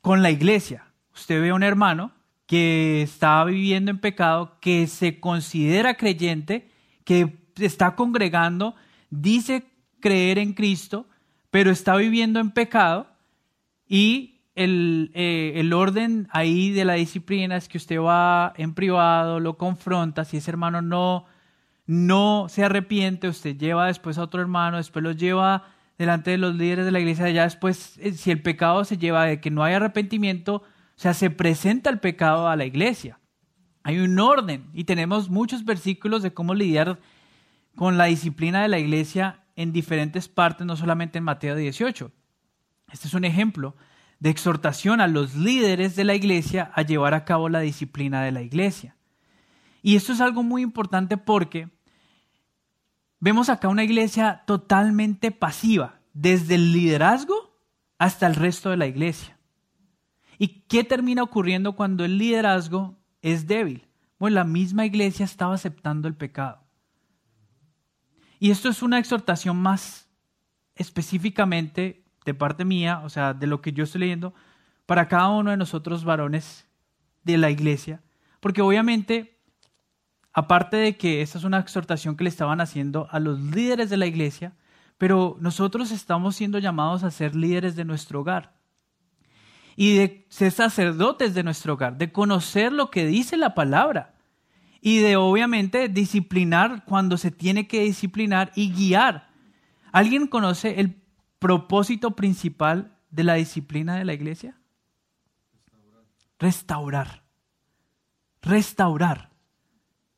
con la iglesia. Usted ve a un hermano que está viviendo en pecado, que se considera creyente, que está congregando, dice creer en Cristo, pero está viviendo en pecado y el, eh, el, orden ahí de la disciplina es que usted va en privado, lo confronta, si ese hermano no, no se arrepiente, usted lleva después a otro hermano, después lo lleva delante de los líderes de la iglesia, ya después, eh, si el pecado se lleva de que no hay arrepentimiento, o sea, se presenta el pecado a la iglesia. Hay un orden y tenemos muchos versículos de cómo lidiar con la disciplina de la iglesia en diferentes partes, no solamente en Mateo 18. Este es un ejemplo de exhortación a los líderes de la iglesia a llevar a cabo la disciplina de la iglesia. Y esto es algo muy importante porque vemos acá una iglesia totalmente pasiva, desde el liderazgo hasta el resto de la iglesia. ¿Y qué termina ocurriendo cuando el liderazgo es débil? Bueno, la misma iglesia estaba aceptando el pecado. Y esto es una exhortación más específicamente de parte mía, o sea, de lo que yo estoy leyendo, para cada uno de nosotros varones de la iglesia. Porque obviamente, aparte de que esta es una exhortación que le estaban haciendo a los líderes de la iglesia, pero nosotros estamos siendo llamados a ser líderes de nuestro hogar y de ser sacerdotes de nuestro hogar, de conocer lo que dice la palabra y de obviamente disciplinar cuando se tiene que disciplinar y guiar. ¿Alguien conoce el propósito principal de la disciplina de la iglesia? Restaurar. Restaurar.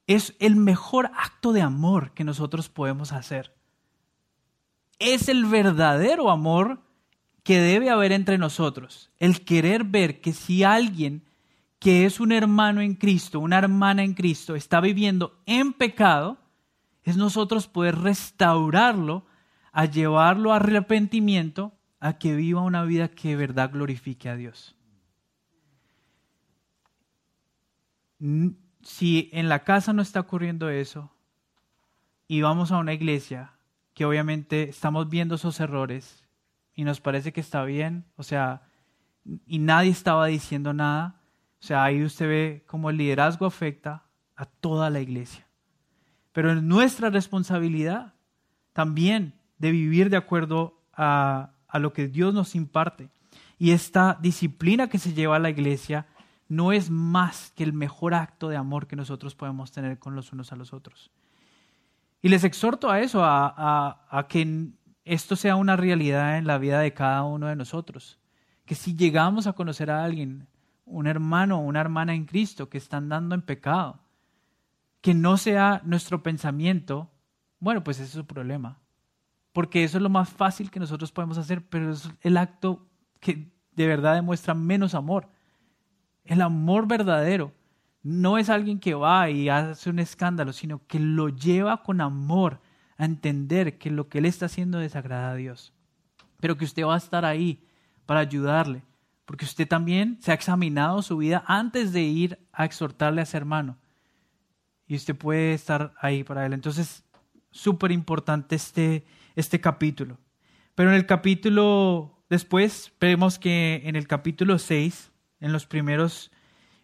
Es el mejor acto de amor que nosotros podemos hacer. Es el verdadero amor que debe haber entre nosotros. El querer ver que si alguien que es un hermano en Cristo, una hermana en Cristo, está viviendo en pecado, es nosotros poder restaurarlo, a llevarlo a arrepentimiento, a que viva una vida que de verdad glorifique a Dios. Si en la casa no está ocurriendo eso y vamos a una iglesia que obviamente estamos viendo esos errores y nos parece que está bien, o sea, y nadie estaba diciendo nada, o sea, ahí usted ve cómo el liderazgo afecta a toda la iglesia. Pero es nuestra responsabilidad también de vivir de acuerdo a, a lo que Dios nos imparte. Y esta disciplina que se lleva a la iglesia no es más que el mejor acto de amor que nosotros podemos tener con los unos a los otros. Y les exhorto a eso, a, que esto sea una realidad en la vida de cada uno de nosotros. Que si llegamos a conocer a alguien, un hermano o una hermana en Cristo que están dando en pecado. Que no sea nuestro pensamiento, bueno, pues ese es su problema. Porque eso es lo más fácil que nosotros podemos hacer, pero es el acto que de verdad demuestra menos amor. El amor verdadero no es alguien que va y hace un escándalo, sino que lo lleva con amor a entender que lo que él está haciendo desagrada a Dios. Pero que usted va a estar ahí para ayudarle, porque usted también se ha examinado su vida antes de ir a exhortarle a ser hermano. Y usted puede estar ahí para él. Entonces, súper importante este, este capítulo. Pero en el capítulo después, vemos que en el capítulo 6, en los primeros,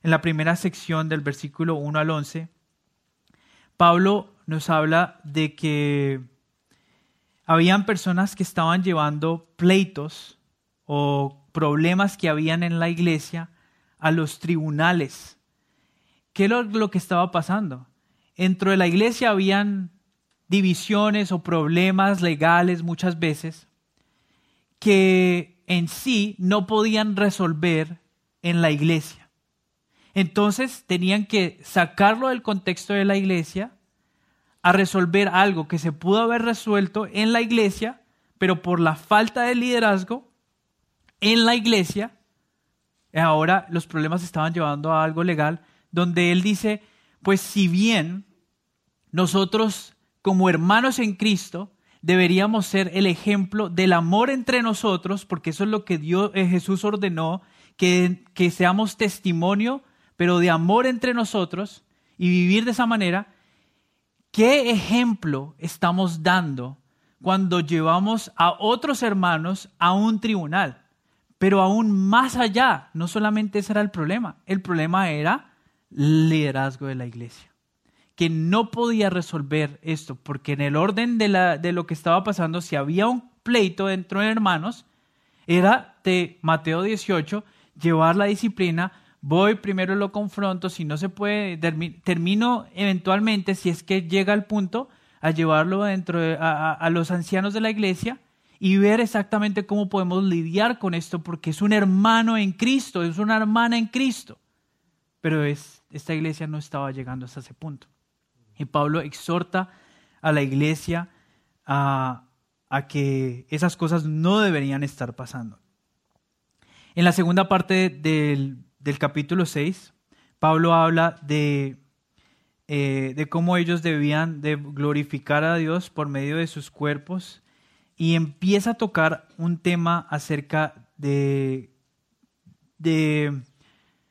en la primera sección del versículo 1 al 11, Pablo nos habla de que habían personas que estaban llevando pleitos o problemas que habían en la iglesia a los tribunales. ¿Qué es lo, que estaba pasando? Dentro de la iglesia habían divisiones o problemas legales muchas veces que en sí no podían resolver en la iglesia. Entonces tenían que sacarlo del contexto de la iglesia a resolver algo que se pudo haber resuelto en la iglesia, pero por la falta de liderazgo en la iglesia, ahora los problemas estaban llevando a algo legal, donde él dice, pues si bien nosotros como hermanos en Cristo deberíamos ser el ejemplo del amor entre nosotros, porque eso es lo que Dios, eh, Jesús ordenó, que, que seamos testimonio, pero de amor entre nosotros, y vivir de esa manera, ¿qué ejemplo estamos dando cuando llevamos a otros hermanos a un tribunal? Pero aún más allá, no solamente ese era el problema, el problema era liderazgo de la iglesia, que no podía resolver esto, porque en el orden de, la, de lo que estaba pasando, si había un pleito dentro de hermanos, era de Mateo 18, llevar la disciplina, voy primero lo confronto, si no se puede, termino eventualmente, si es que llega al punto, a llevarlo dentro a, los ancianos de la iglesia y ver exactamente cómo podemos lidiar con esto, porque es un hermano en Cristo, es una hermana en Cristo. Pero es, esta iglesia no estaba llegando hasta ese punto. Y Pablo exhorta a la iglesia a que esas cosas no deberían estar pasando. En la segunda parte del, capítulo 6, Pablo habla de, eh, de cómo ellos debían de glorificar a Dios por medio de sus cuerpos y empieza a tocar un tema acerca de, de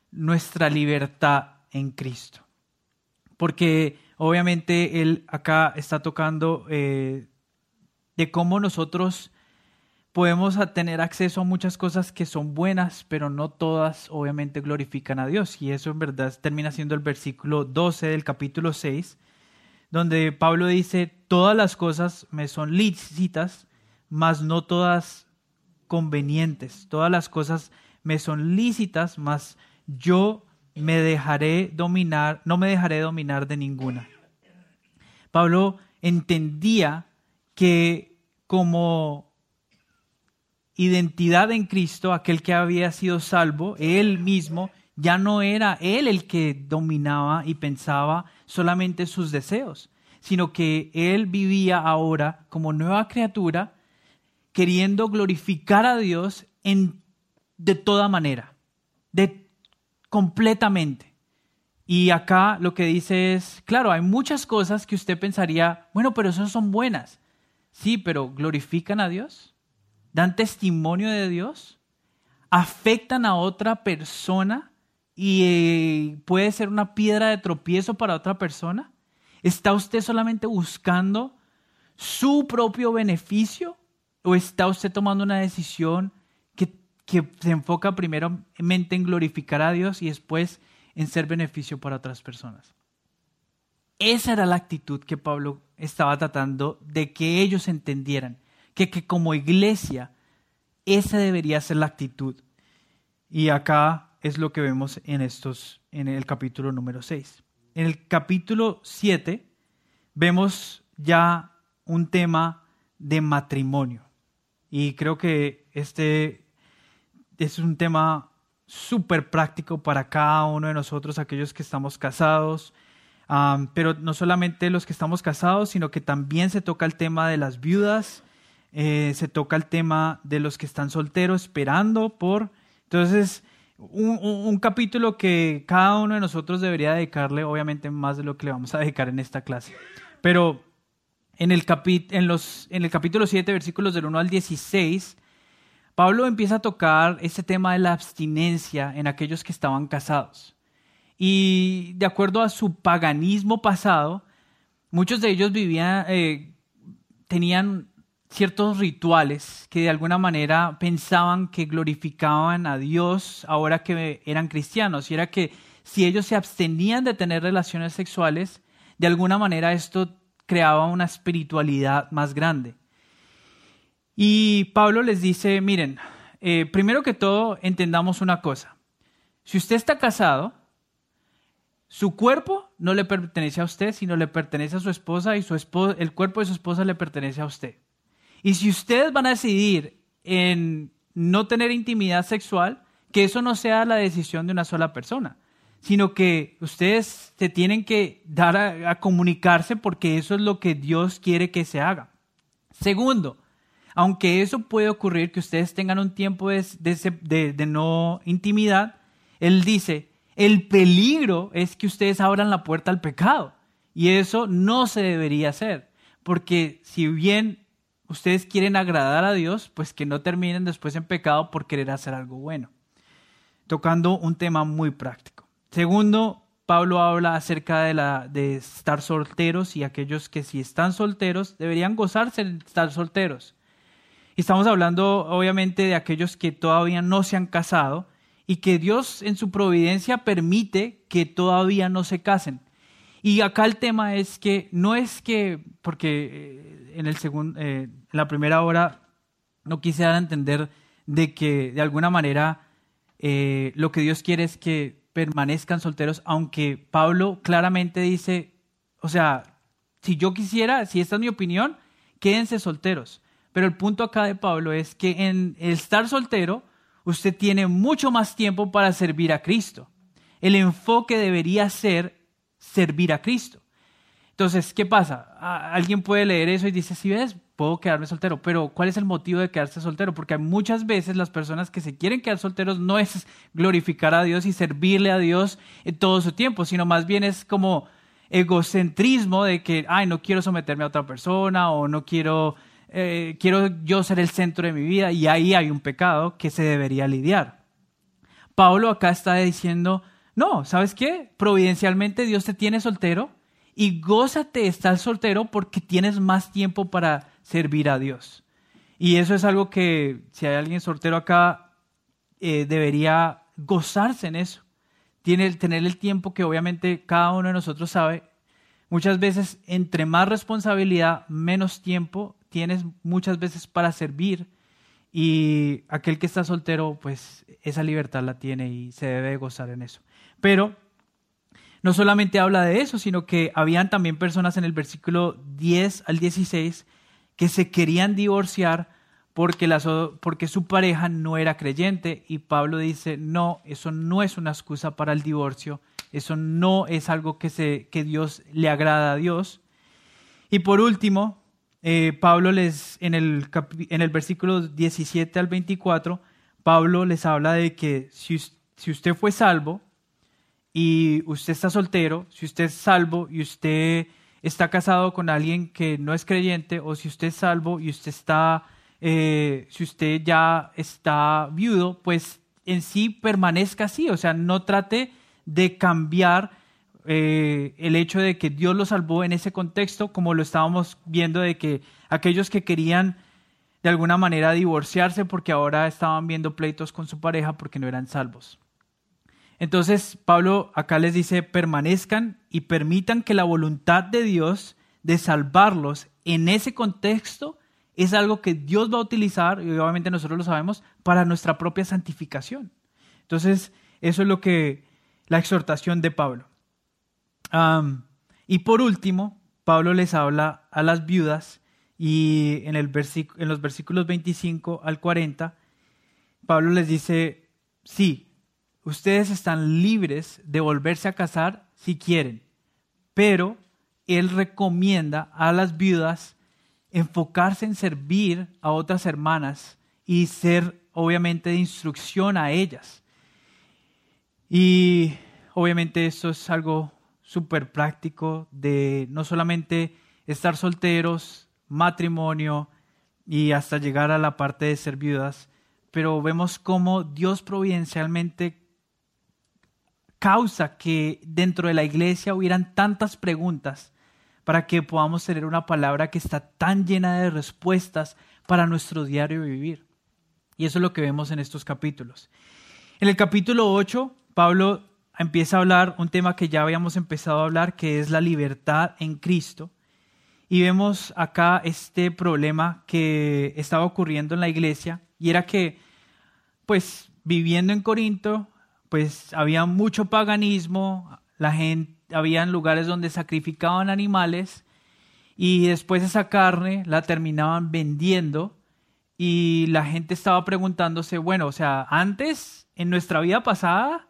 nuestra libertad en Cristo. Porque obviamente él acá está tocando eh, de cómo nosotros podemos tener acceso a muchas cosas que son buenas, pero no todas obviamente glorifican a Dios. Y eso en verdad termina siendo el versículo 12 del capítulo 6, donde Pablo dice, todas las cosas me son lícitas, mas no todas convenientes. Todas las cosas me son lícitas, mas yo me dejaré dominar, no me dejaré dominar de ninguna. Pablo entendía que como identidad en Cristo, aquel que había sido salvo, él mismo, ya no era él el que dominaba y pensaba solamente sus deseos, sino que él vivía ahora como nueva criatura, queriendo glorificar a Dios en, de toda manera, de completamente. Y acá lo que dice es, claro, hay muchas cosas que usted pensaría, bueno, pero esas son buenas. Sí, pero glorifican a Dios, dan testimonio de Dios, afectan a otra persona y eh, puede ser una piedra de tropiezo para otra persona. ¿Está usted solamente buscando su propio beneficio o está usted tomando una decisión que, que se enfoca primeramente en glorificar a Dios y después en ser beneficio para otras personas? Esa era la actitud que Pablo estaba tratando de que ellos entendieran, que, como iglesia esa debería ser la actitud. Y acá es lo que vemos en, estos, en el capítulo número 6. En el capítulo 7 vemos ya un tema de matrimonio. Y creo que este es un tema súper práctico para cada uno de nosotros, aquellos que estamos casados, pero no solamente los que estamos casados, sino que también se toca el tema de las viudas, eh, se toca el tema de los que están solteros esperando por... Entonces, un, capítulo que cada uno de nosotros debería dedicarle, obviamente más de lo que le vamos a dedicar en esta clase. Pero en el, en los, en el capítulo 7, versículos del 1 al 16, Pablo empieza a tocar ese tema de la abstinencia en aquellos que estaban casados. Y de acuerdo a su paganismo pasado, muchos de ellos vivían, eh, tenían ciertos rituales que de alguna manera pensaban que glorificaban a Dios ahora que eran cristianos. Y era que si ellos se abstenían de tener relaciones sexuales, de alguna manera esto creaba una espiritualidad más grande. Y Pablo les dice, miren, eh, primero que todo entendamos una cosa. Si usted está casado, su cuerpo no le pertenece a usted, sino le pertenece a su esposa y su el cuerpo de su esposa le pertenece a usted. Y si ustedes van a decidir en no tener intimidad sexual, que eso no sea la decisión de una sola persona, sino que ustedes se tienen que dar a, comunicarse porque eso es lo que Dios quiere que se haga. Segundo, aunque eso puede ocurrir, que ustedes tengan un tiempo de no intimidad, Él dice, el peligro es que ustedes abran la puerta al pecado. Y eso no se debería hacer. Porque si bien ustedes quieren agradar a Dios, pues que no terminen después en pecado por querer hacer algo bueno. Tocando un tema muy práctico. Segundo, Pablo habla acerca de, la, estar solteros y aquellos que si están solteros deberían gozarse de estar solteros. Y estamos hablando obviamente de aquellos que todavía no se han casado y que Dios en su providencia permite que todavía no se casen. Y acá el tema es que no es que, porque eh, en, el eh, en la primera hora no quise dar a entender de que de alguna manera eh, lo que Dios quiere es que permanezcan solteros, aunque Pablo claramente dice, o sea, si yo quisiera, si esta es mi opinión, quédense solteros. Pero el punto acá de Pablo es que en estar soltero, usted tiene mucho más tiempo para servir a Cristo. El enfoque debería ser servir a Cristo. Entonces, ¿qué pasa? Alguien puede leer eso y dice, si ves, puedo quedarme soltero, pero ¿cuál es el motivo de quedarse soltero? Porque muchas veces las personas que se quieren quedar solteros no es <laughs> glorificar a Dios y servirle a Dios en todo su tiempo, sino más bien es como egocentrismo de que, ay, no quiero someterme a otra persona o no quiero, eh, quiero yo ser el centro de mi vida y ahí hay un pecado que se debería lidiar. Pablo acá está diciendo, no, ¿sabes qué? Providencialmente Dios te tiene soltero y gózate estar soltero porque tienes más tiempo para servir a Dios. Y eso es algo que si hay alguien soltero acá, eh, debería gozarse en eso. Tiene, tener el tiempo que obviamente cada uno de nosotros sabe. Muchas veces, entre más responsabilidad, menos tiempo tienes muchas veces para servir. Y aquel que está soltero, pues esa libertad la tiene y se debe gozar en eso. Pero no solamente habla de eso, sino que habían también personas en el versículo 10 al 16 que se querían divorciar porque, su pareja no era creyente y Pablo dice, no, eso no es una excusa para el divorcio, eso no es algo que, Dios le agrada a Dios. Y por último, eh, Pablo les, en el, en el versículo 17 al 24, Pablo les habla de que si usted fue salvo, y usted está soltero, si usted es salvo y usted está casado con alguien que no es creyente, o si usted es salvo y usted está, eh, si usted ya está viudo, pues en sí permanezca así, o sea, no trate de cambiar eh, el hecho de que Dios lo salvó en ese contexto, como lo estábamos viendo de que aquellos que querían de alguna manera divorciarse porque ahora estaban viendo pleitos con su pareja porque no eran salvos. Entonces Pablo acá les dice, permanezcan y permitan que la voluntad de Dios de salvarlos en ese contexto es algo que Dios va a utilizar, y obviamente nosotros lo sabemos, para nuestra propia santificación. Entonces, eso es lo que la exhortación de Pablo. y por último, Pablo les habla a las viudas y en, el en los versículos 25 al 40, Pablo les dice, sí, ustedes están libres de volverse a casar si quieren, pero él recomienda a las viudas enfocarse en servir a otras hermanas y ser obviamente de instrucción a ellas. Y obviamente eso es algo súper práctico de no solamente estar solteros, matrimonio y hasta llegar a la parte de ser viudas, pero vemos cómo Dios providencialmente causa que dentro de la iglesia hubieran tantas preguntas para que podamos tener una palabra que está tan llena de respuestas para nuestro diario vivir. Y eso es lo que vemos en estos capítulos. En el capítulo 8, Pablo empieza a hablar un tema que ya habíamos empezado a hablar, que es la libertad en Cristo. Y vemos acá este problema que estaba ocurriendo en la iglesia, y era que, pues, viviendo en Corinto, pues había mucho paganismo, la gente, habían lugares donde sacrificaban animales y después esa carne la terminaban vendiendo y la gente estaba preguntándose, bueno, o sea, antes en nuestra vida pasada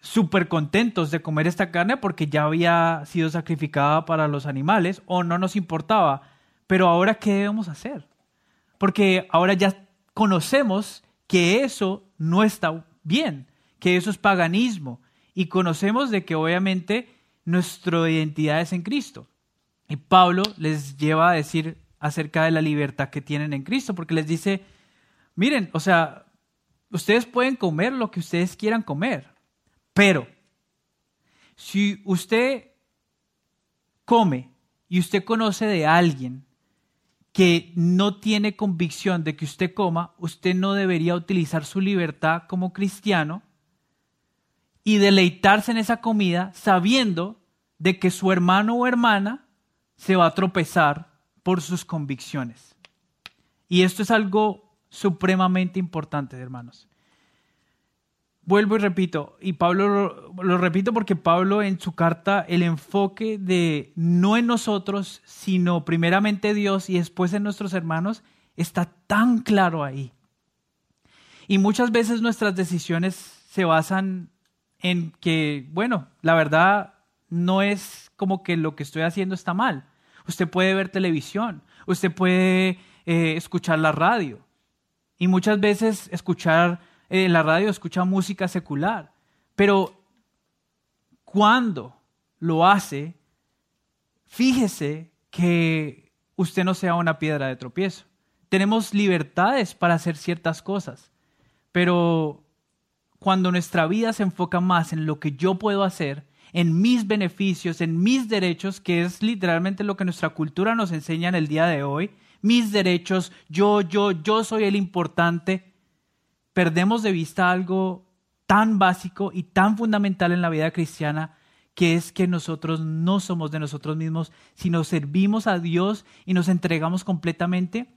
súper contentos de comer esta carne porque ya había sido sacrificada para los animales o no nos importaba, pero ahora ¿qué debemos hacer? Porque ahora ya conocemos que eso no está bien que eso es paganismo y conocemos de que obviamente nuestra identidad es en Cristo. Y Pablo les lleva a decir acerca de la libertad que tienen en Cristo, porque les dice, miren, o sea, ustedes pueden comer lo que ustedes quieran comer, pero Si usted come y usted conoce de alguien que no tiene convicción de que usted coma, usted no debería utilizar su libertad como cristiano y deleitarse en esa comida sabiendo de que su hermano o hermana se va a tropezar por sus convicciones. Y esto es algo supremamente importante, hermanos. Vuelvo y repito, y Pablo lo, repito porque Pablo en su carta el enfoque de no en nosotros, sino primeramente Dios y después en nuestros hermanos está tan claro ahí. Y muchas veces nuestras decisiones se basan en que, bueno, la verdad no es como que lo que estoy haciendo está mal. Usted puede ver televisión, usted puede eh, escuchar la radio. Y muchas veces escuchar eh, la radio, escucha música secular. Pero cuando lo hace, fíjese que usted no sea una piedra de tropiezo. Tenemos libertades para hacer ciertas cosas, pero cuando nuestra vida se enfoca más en lo que yo puedo hacer, en mis beneficios, en mis derechos, que es literalmente lo que nuestra cultura nos enseña en el día de hoy, mis derechos, yo, yo, yo soy el importante, perdemos de vista algo tan básico y tan fundamental en la vida cristiana, que es que nosotros no somos de nosotros mismos, sino servimos a Dios y nos entregamos completamente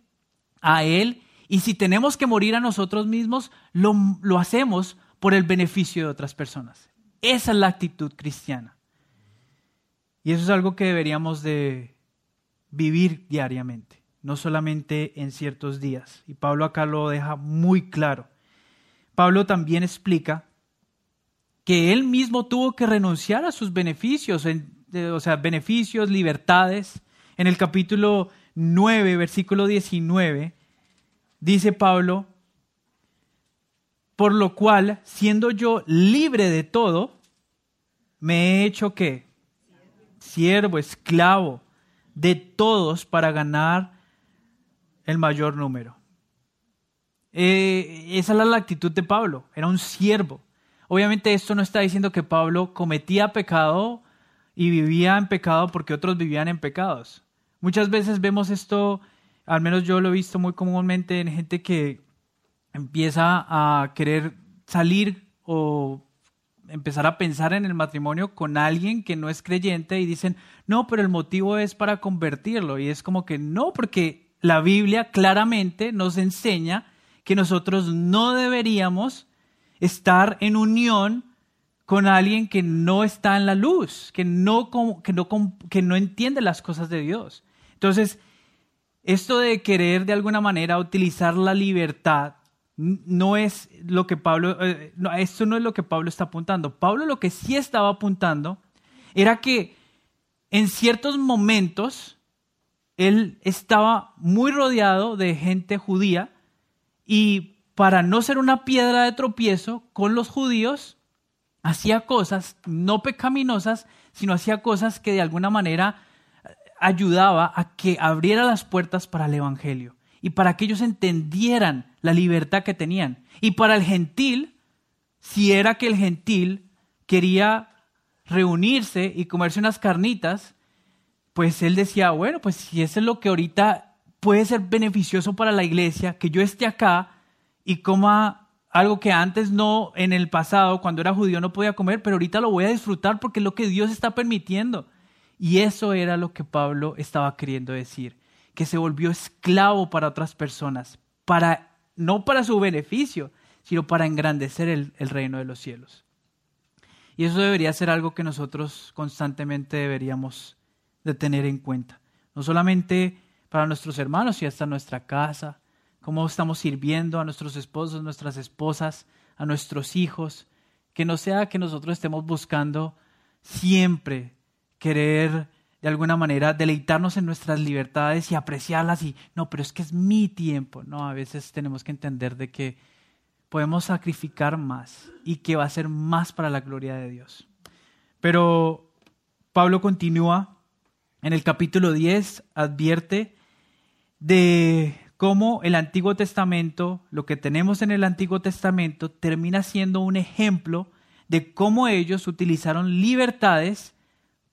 a Él. Y si tenemos que morir a nosotros mismos, lo, lo hacemos por el beneficio de otras personas. Esa es la actitud cristiana. Y eso es algo que deberíamos de vivir diariamente, no solamente en ciertos días. Y Pablo acá lo deja muy claro. Pablo también explica que él mismo tuvo que renunciar a sus beneficios, o sea, beneficios, libertades. En el capítulo 9, versículo 19, dice Pablo, por lo cual, siendo yo libre de todo, me he hecho qué? Siervo, esclavo de todos para ganar el mayor número. Eh, esa era la actitud de Pablo, era un siervo. Obviamente esto no está diciendo que Pablo cometía pecado y vivía en pecado porque otros vivían en pecados. Muchas veces vemos esto, al menos yo lo he visto muy comúnmente en gente que empieza a querer salir o empezar a pensar en el matrimonio con alguien que no es creyente y dicen, no, pero el motivo es para convertirlo. Y es como que no, porque la Biblia claramente nos enseña que nosotros no deberíamos estar en unión con alguien que no está en la luz, que no, que no, que no entiende las cosas de Dios. Entonces, esto de querer de alguna manera utilizar la libertad no es lo que Pablo, eh, esto no es lo que Pablo está apuntando. Pablo lo que sí estaba apuntando era que en ciertos momentos él estaba muy rodeado de gente judía y para no ser una piedra de tropiezo con los judíos, hacía cosas no pecaminosas, sino hacía cosas que de alguna manera ayudaba a que abriera las puertas para el Evangelio y para que ellos entendieran la libertad que tenían. Y para el gentil, si era que el gentil quería reunirse y comerse unas carnitas, pues él decía, bueno, pues si eso es lo que ahorita puede ser beneficioso para la iglesia, que yo esté acá y coma algo que antes no, en el pasado, cuando era judío, no podía comer, pero ahorita lo voy a disfrutar porque es lo que Dios está permitiendo. Y eso era lo que Pablo estaba queriendo decir que se volvió esclavo para otras personas, para, no para su beneficio, sino para engrandecer el, el reino de los cielos. Y eso debería ser algo que nosotros constantemente deberíamos de tener en cuenta. No solamente para nuestros hermanos, y hasta nuestra casa, cómo estamos sirviendo a nuestros esposos, nuestras esposas, a nuestros hijos, que no sea que nosotros estemos buscando siempre querer de alguna manera deleitarnos en nuestras libertades y apreciarlas y no, pero es que es mi tiempo. No, a veces tenemos que entender de que podemos sacrificar más y que va a ser más para la gloria de Dios. Pero Pablo continúa en el capítulo 10, advierte de cómo el Antiguo Testamento, lo que tenemos en el Antiguo Testamento, termina siendo un ejemplo de cómo ellos utilizaron libertades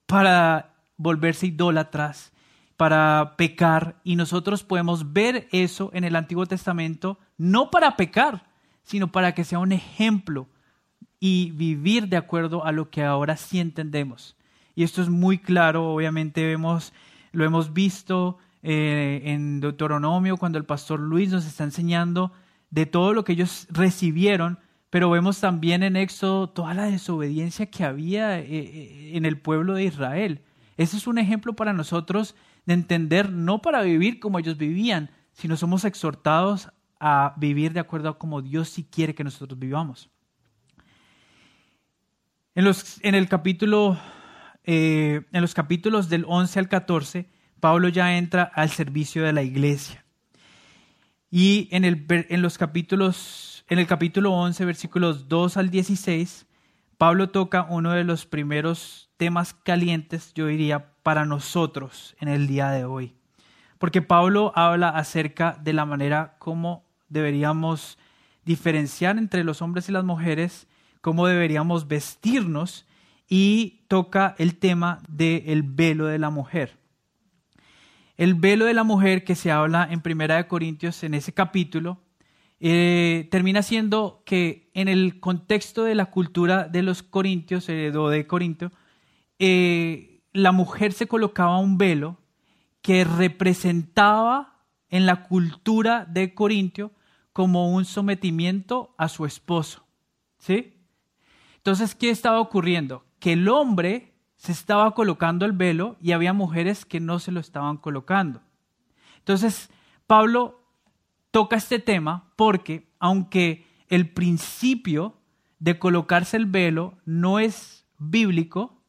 para volverse idólatras, para pecar, y nosotros podemos ver eso en el Antiguo Testamento, no para pecar, sino para que sea un ejemplo y vivir de acuerdo a lo que ahora sí entendemos. Y esto es muy claro, obviamente vemos, lo hemos visto eh, en Deuteronomio cuando el pastor Luis nos está enseñando de todo lo que ellos recibieron, pero vemos también en Éxodo toda la desobediencia que había eh, eh, en el pueblo de Israel. Ese es un ejemplo para nosotros de entender, no para vivir como ellos vivían, sino somos exhortados a vivir de acuerdo a como Dios sí quiere que nosotros vivamos. En los, en el capítulo, eh, en los capítulos del 11 al 14, Pablo ya entra al servicio de la iglesia. Y en, el, en los capítulos, en el capítulo 11, versículos 2 al 16, Pablo toca uno de los primeros temas calientes, yo diría, para nosotros en el día de hoy. Porque Pablo habla acerca de la manera como deberíamos diferenciar entre los hombres y las mujeres, cómo deberíamos vestirnos y toca el tema del velo de la mujer. El velo de la mujer que se habla en Primera de Corintios en ese capítulo eh, termina siendo que en el contexto de la cultura de los corintios de Corintio, eh, la mujer se colocaba un velo que representaba en la cultura de Corintio como un sometimiento a su esposo. ¿Sí? Entonces, ¿qué estaba ocurriendo? Que el hombre se estaba colocando el velo y había mujeres que no se lo estaban colocando. Entonces, Pablo toca este tema porque aunque el principio de colocarse el velo no es bíblico,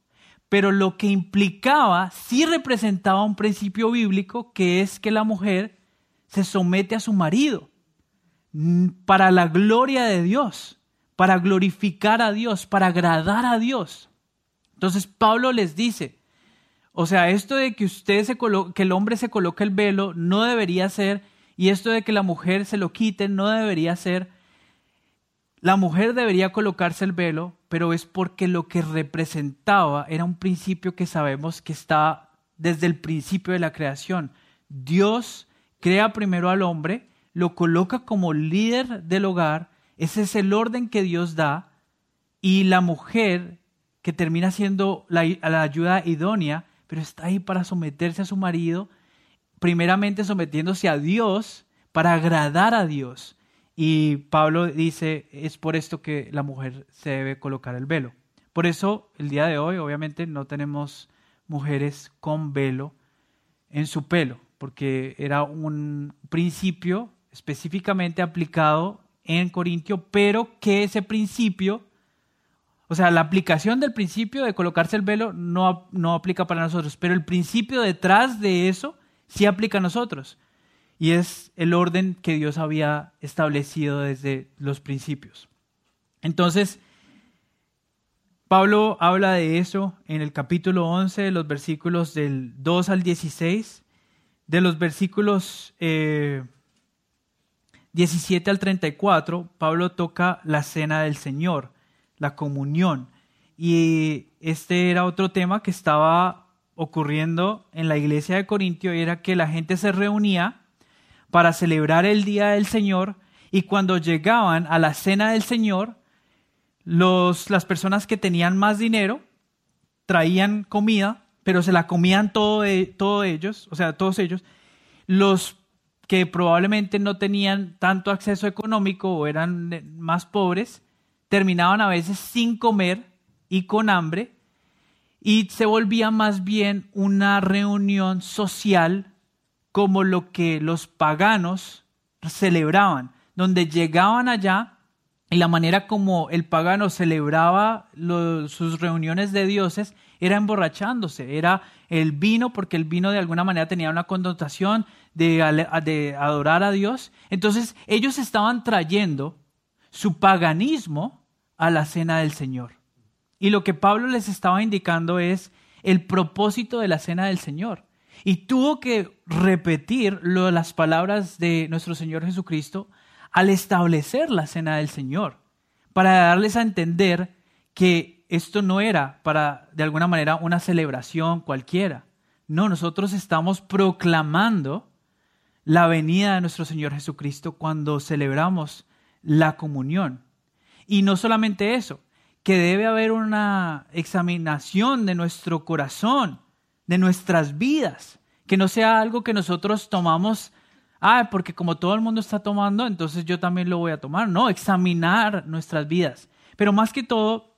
pero lo que implicaba sí representaba un principio bíblico que es que la mujer se somete a su marido para la gloria de Dios, para glorificar a Dios, para agradar a Dios. Entonces Pablo les dice, o sea, esto de que usted se que el hombre se coloque el velo no debería ser y esto de que la mujer se lo quite no debería ser. La mujer debería colocarse el velo, pero es porque lo que representaba era un principio que sabemos que está desde el principio de la creación. Dios crea primero al hombre lo coloca como líder del hogar, ese es el orden que Dios da, y la mujer que termina siendo la, la ayuda idónea, pero está ahí para someterse a su marido, primeramente sometiéndose a Dios para agradar a Dios. Y Pablo dice, es por esto que la mujer se debe colocar el velo. Por eso, el día de hoy, obviamente, no tenemos mujeres con velo en su pelo, porque era un principio específicamente aplicado en Corintio, pero que ese principio, o sea, la aplicación del principio de colocarse el velo no, no aplica para nosotros, pero el principio detrás de eso sí aplica a nosotros. Y es el orden que Dios había establecido desde los principios. Entonces, Pablo habla de eso en el capítulo 11, de los versículos del 2 al 16, de los versículos eh, 17 al 34, Pablo toca la cena del Señor, la comunión. Y este era otro tema que estaba ocurriendo en la iglesia de Corintio era que la gente se reunía para celebrar el día del Señor y cuando llegaban a la cena del Señor, los, las personas que tenían más dinero traían comida, pero se la comían todo todos ellos, o sea, todos ellos. Los que probablemente no tenían tanto acceso económico o eran más pobres, terminaban a veces sin comer y con hambre y se volvía más bien una reunión social como lo que los paganos celebraban, donde llegaban allá y la manera como el pagano celebraba sus reuniones de dioses era emborrachándose, era el vino, porque el vino de alguna manera tenía una connotación de, adorar a Dios. Entonces ellos estaban trayendo su paganismo a la cena del Señor. Y lo que Pablo les estaba indicando es el propósito de la cena del Señor. Y tuvo que repetir las palabras de nuestro Señor Jesucristo al establecer la cena del Señor, para darles a entender que esto no era para, de alguna manera, una celebración cualquiera. No, nosotros estamos proclamando la venida de nuestro Señor Jesucristo cuando celebramos la comunión. Y no solamente eso, que debe haber una examinación de nuestro corazón, de nuestras vidas, que no sea algo que nosotros tomamos, ah, porque como todo el mundo está tomando, entonces yo también lo voy a tomar. No, examinar nuestras vidas. Pero más que todo,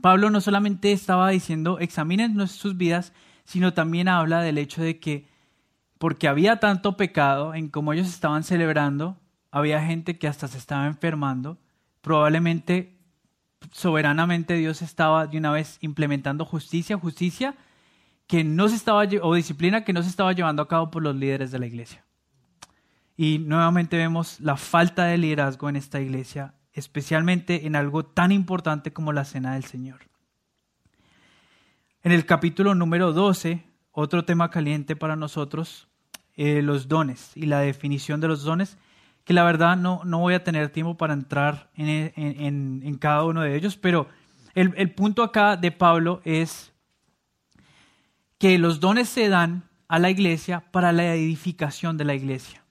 Pablo no solamente estaba diciendo examinen sus vidas, sino también habla del hecho de que porque había tanto pecado en cómo ellos estaban celebrando, había gente que hasta se estaba enfermando, probablemente soberanamente Dios estaba de una vez implementando justicia, justicia que no se estaba o disciplina que no se estaba llevando a cabo por los líderes de la iglesia. Y nuevamente vemos la falta de liderazgo en esta iglesia, especialmente en algo tan importante como la cena del Señor. En el capítulo número 12, otro tema caliente para nosotros, eh, los dones y la definición de los dones que la verdad no, no voy a tener tiempo para entrar en, en, cada uno de ellos, pero el, el punto acá de Pablo es que los dones se dan a la iglesia para la edificación de la iglesia.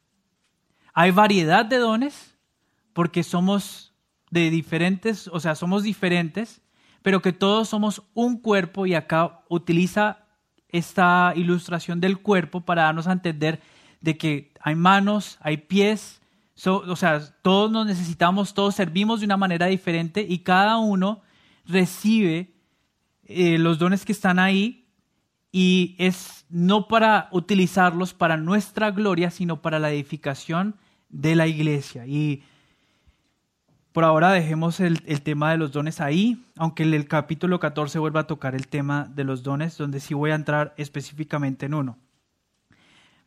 Hay variedad de dones porque somos de diferentes, o sea, somos diferentes, pero que todos somos un cuerpo y acá utiliza esta ilustración del cuerpo para darnos a entender de que hay manos, hay pies, o sea, todos nos necesitamos, todos servimos de una manera diferente y cada uno recibe eh, los dones que están ahí y es no para utilizarlos para nuestra gloria, sino para la edificación de la iglesia. Y por ahora dejemos el, el, tema de los dones ahí, aunque en el capítulo 14 vuelva a tocar el tema de los dones, donde sí voy a entrar específicamente en uno.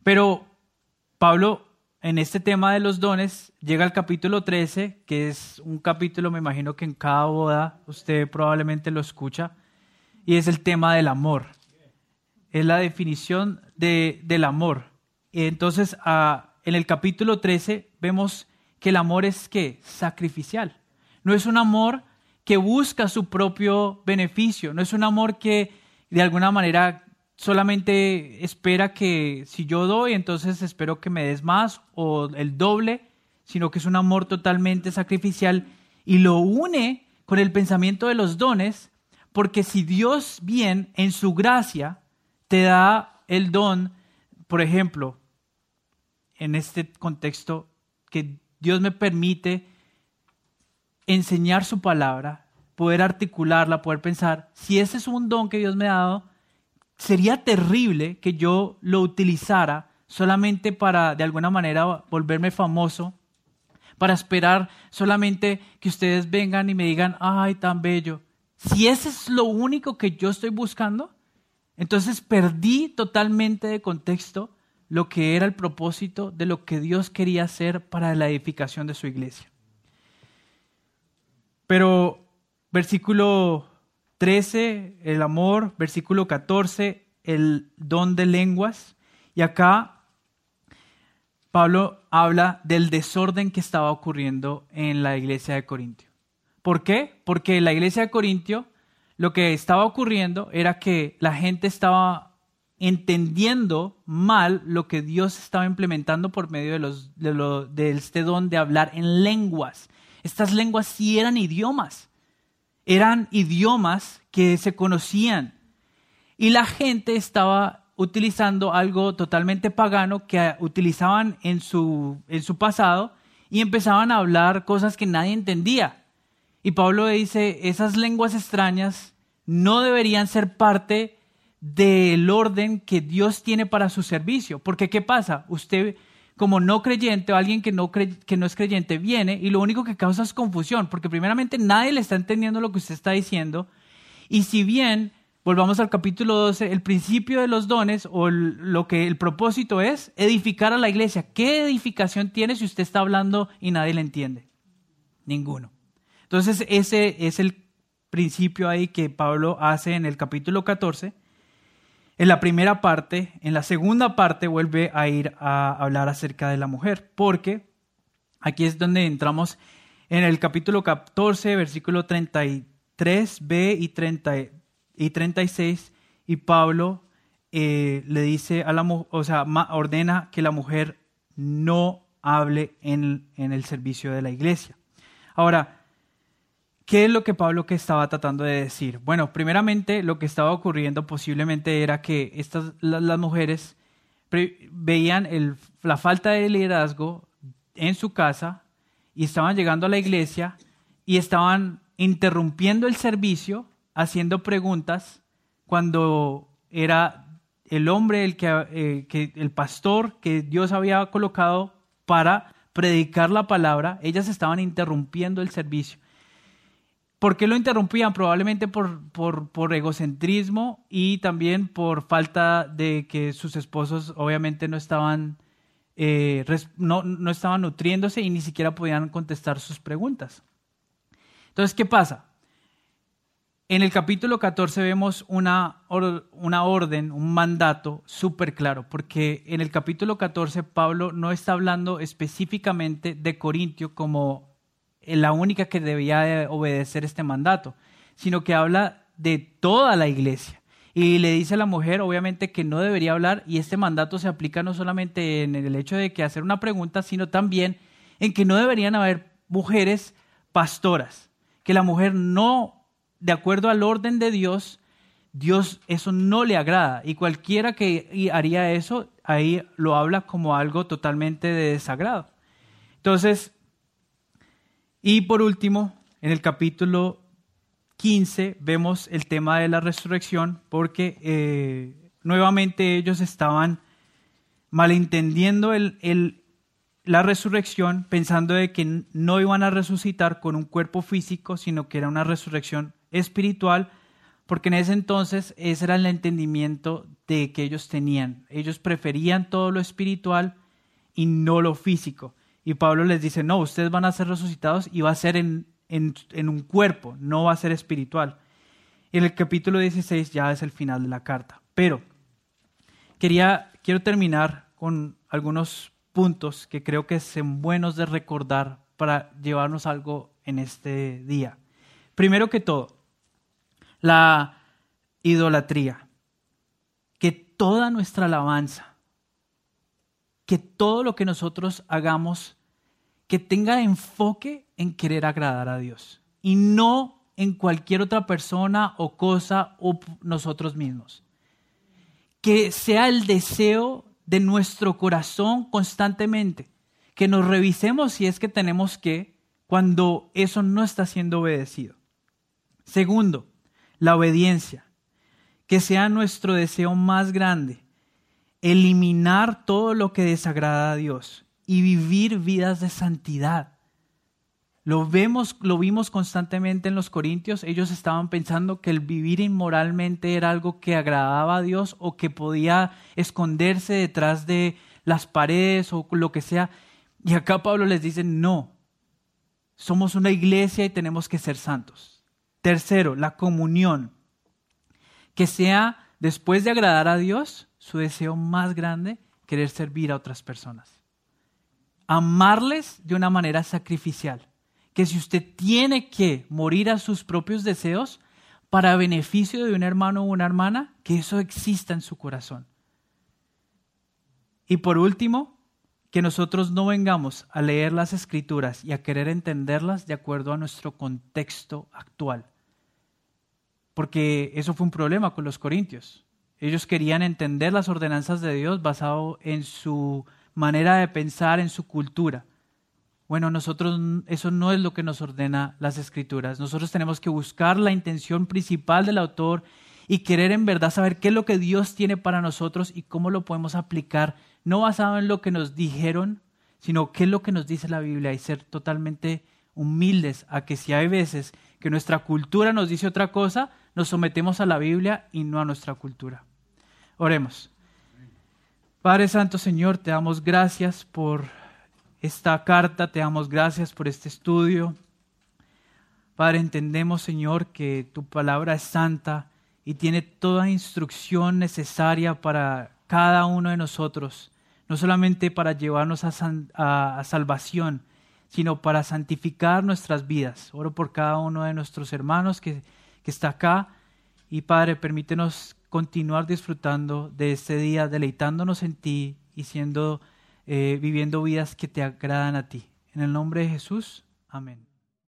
Pero Pablo en este tema de los dones llega el capítulo 13, que es un capítulo, me imagino que en cada boda usted probablemente lo escucha, y es el tema del amor. Es la definición de, del amor. entonces, en el capítulo 13 vemos que el amor es que sacrificial. No es un amor que busca su propio beneficio, no es un amor que de alguna manera solamente espera que si yo doy, entonces espero que me des más o el doble, sino que es un amor totalmente sacrificial y lo une con el pensamiento de los dones, porque si Dios bien en su gracia te da el don, por ejemplo, en este contexto, que Dios me permite enseñar su palabra, poder articularla, poder pensar, si ese es un don que Dios me ha dado, sería terrible que yo lo utilizara solamente para, de alguna manera, volverme famoso, para esperar solamente que ustedes vengan y me digan, ay, tan bello. Si ese es lo único que yo estoy buscando, entonces perdí totalmente de contexto lo que era el propósito de lo que Dios quería hacer para la edificación de su iglesia. Pero versículo 13, el amor, versículo 14, el don de lenguas. Y acá Pablo habla del desorden que estaba ocurriendo en la iglesia de Corintio. ¿Por qué? Porque en la iglesia de Corintio lo que estaba ocurriendo era que la gente estaba entendiendo mal lo que Dios estaba implementando por medio de, los, de, este don de hablar en lenguas. Estas lenguas sí eran idiomas eran idiomas que se conocían y la gente estaba utilizando algo totalmente pagano que utilizaban en su, en su pasado y empezaban a hablar cosas que nadie entendía. Y Pablo dice, esas lenguas extrañas no deberían ser parte del orden que Dios tiene para su servicio. Porque ¿qué pasa? Usted como no creyente o alguien que no, es creyente viene y lo único que causa es confusión, porque primeramente nadie le está entendiendo lo que usted está diciendo. Y si bien, volvamos al capítulo 12, el principio de los dones o lo que el propósito es edificar a la iglesia. ¿Qué edificación tiene si usted está hablando y nadie le entiende? Ninguno. Entonces ese es el principio ahí que Pablo hace en el capítulo 14 en la primera parte, en la segunda parte vuelve a ir a hablar acerca de la mujer, porque aquí es donde entramos en el capítulo 14, versículo 33 3b y, 30, y 36, y Pablo eh, le dice a la o sea, ordena que la mujer no hable en, en el servicio de la iglesia. Ahora, ¿Qué es lo que Pablo que estaba tratando de decir? Bueno, primeramente lo que estaba ocurriendo posiblemente era que estas, las, mujeres veían el, la falta de liderazgo en su casa y estaban llegando a la iglesia y estaban interrumpiendo el servicio, haciendo preguntas, cuando era el hombre, el, que, eh, que, el pastor que Dios había colocado para predicar la palabra, ellas estaban interrumpiendo el servicio. ¿Por qué lo interrumpían? Probablemente por, por, egocentrismo y también por falta de que sus esposos obviamente no estaban, eh, no, no estaban nutriéndose y ni siquiera podían contestar sus preguntas. Entonces, ¿qué pasa? En el capítulo 14 vemos una, una orden, un mandato súper claro, porque en el capítulo 14 Pablo no está hablando específicamente de Corintio como la única que debía obedecer este mandato, sino que habla de toda la iglesia. Y le dice a la mujer, obviamente, que no debería hablar, y este mandato se aplica no solamente en el hecho de que hacer una pregunta, sino también en que no deberían haber mujeres pastoras, que la mujer no, de acuerdo al orden de Dios, Dios eso no le agrada, y cualquiera que haría eso, ahí lo habla como algo totalmente de desagrado. Entonces, y por último, en el capítulo 15 vemos el tema de la resurrección porque eh, nuevamente ellos estaban malentendiendo la resurrección pensando de que no iban a resucitar con un cuerpo físico, sino que era una resurrección espiritual, porque en ese entonces ese era el entendimiento de que ellos tenían. Ellos preferían todo lo espiritual y no lo físico. Y Pablo les dice, no, ustedes van a ser resucitados y va a ser en, en, un cuerpo, no va a ser espiritual. Y en el capítulo 16 ya es el final de la carta. Pero quería, quiero terminar con algunos puntos que creo que son buenos de recordar para llevarnos algo en este día. Primero que todo, la idolatría. Que toda nuestra alabanza, que todo lo que nosotros hagamos, que tenga enfoque en querer agradar a Dios y no en cualquier otra persona o cosa o nosotros mismos. Que sea el deseo de nuestro corazón constantemente, que nos revisemos si es que tenemos que, cuando eso no está siendo obedecido. Segundo, la obediencia, que sea nuestro deseo más grande, eliminar todo lo que desagrada a Dios y vivir vidas de santidad. Lo vemos, lo vimos constantemente en los Corintios. Ellos estaban pensando que el vivir inmoralmente era algo que agradaba a Dios o que podía esconderse detrás de las paredes o lo que sea. Y acá Pablo les dice, no, somos una iglesia y tenemos que ser santos. Tercero, la comunión. Que sea después de agradar a Dios, su deseo más grande, querer servir a otras personas. Amarles de una manera sacrificial. Que si usted tiene que morir a sus propios deseos para beneficio de un hermano o una hermana, que eso exista en su corazón. Y por último, que nosotros no vengamos a leer las escrituras y a querer entenderlas de acuerdo a nuestro contexto actual. Porque eso fue un problema con los corintios. Ellos querían entender las ordenanzas de Dios basado en su manera de pensar, en su cultura. Bueno, nosotros eso no es lo que nos ordena las escrituras. Nosotros tenemos que buscar la intención principal del autor y querer en verdad saber qué es lo que Dios tiene para nosotros y cómo lo podemos aplicar, no basado en lo que nos dijeron, sino qué es lo que nos dice la Biblia y ser totalmente humildes a que si hay veces que nuestra cultura nos dice otra cosa, nos sometemos a la Biblia y no a nuestra cultura. Oremos. Padre Santo Señor, te damos gracias por esta carta, te damos gracias por este estudio. Padre, entendemos Señor que tu palabra es santa y tiene toda instrucción necesaria para cada uno de nosotros, no solamente para llevarnos a, salvación, sino para santificar nuestras vidas. Oro por cada uno de nuestros hermanos que, que está acá. Y Padre, permítenos continuar disfrutando de este día, deleitándonos en ti y siendo, eh, viviendo vidas que te agradan a ti. En el nombre de Jesús, amén.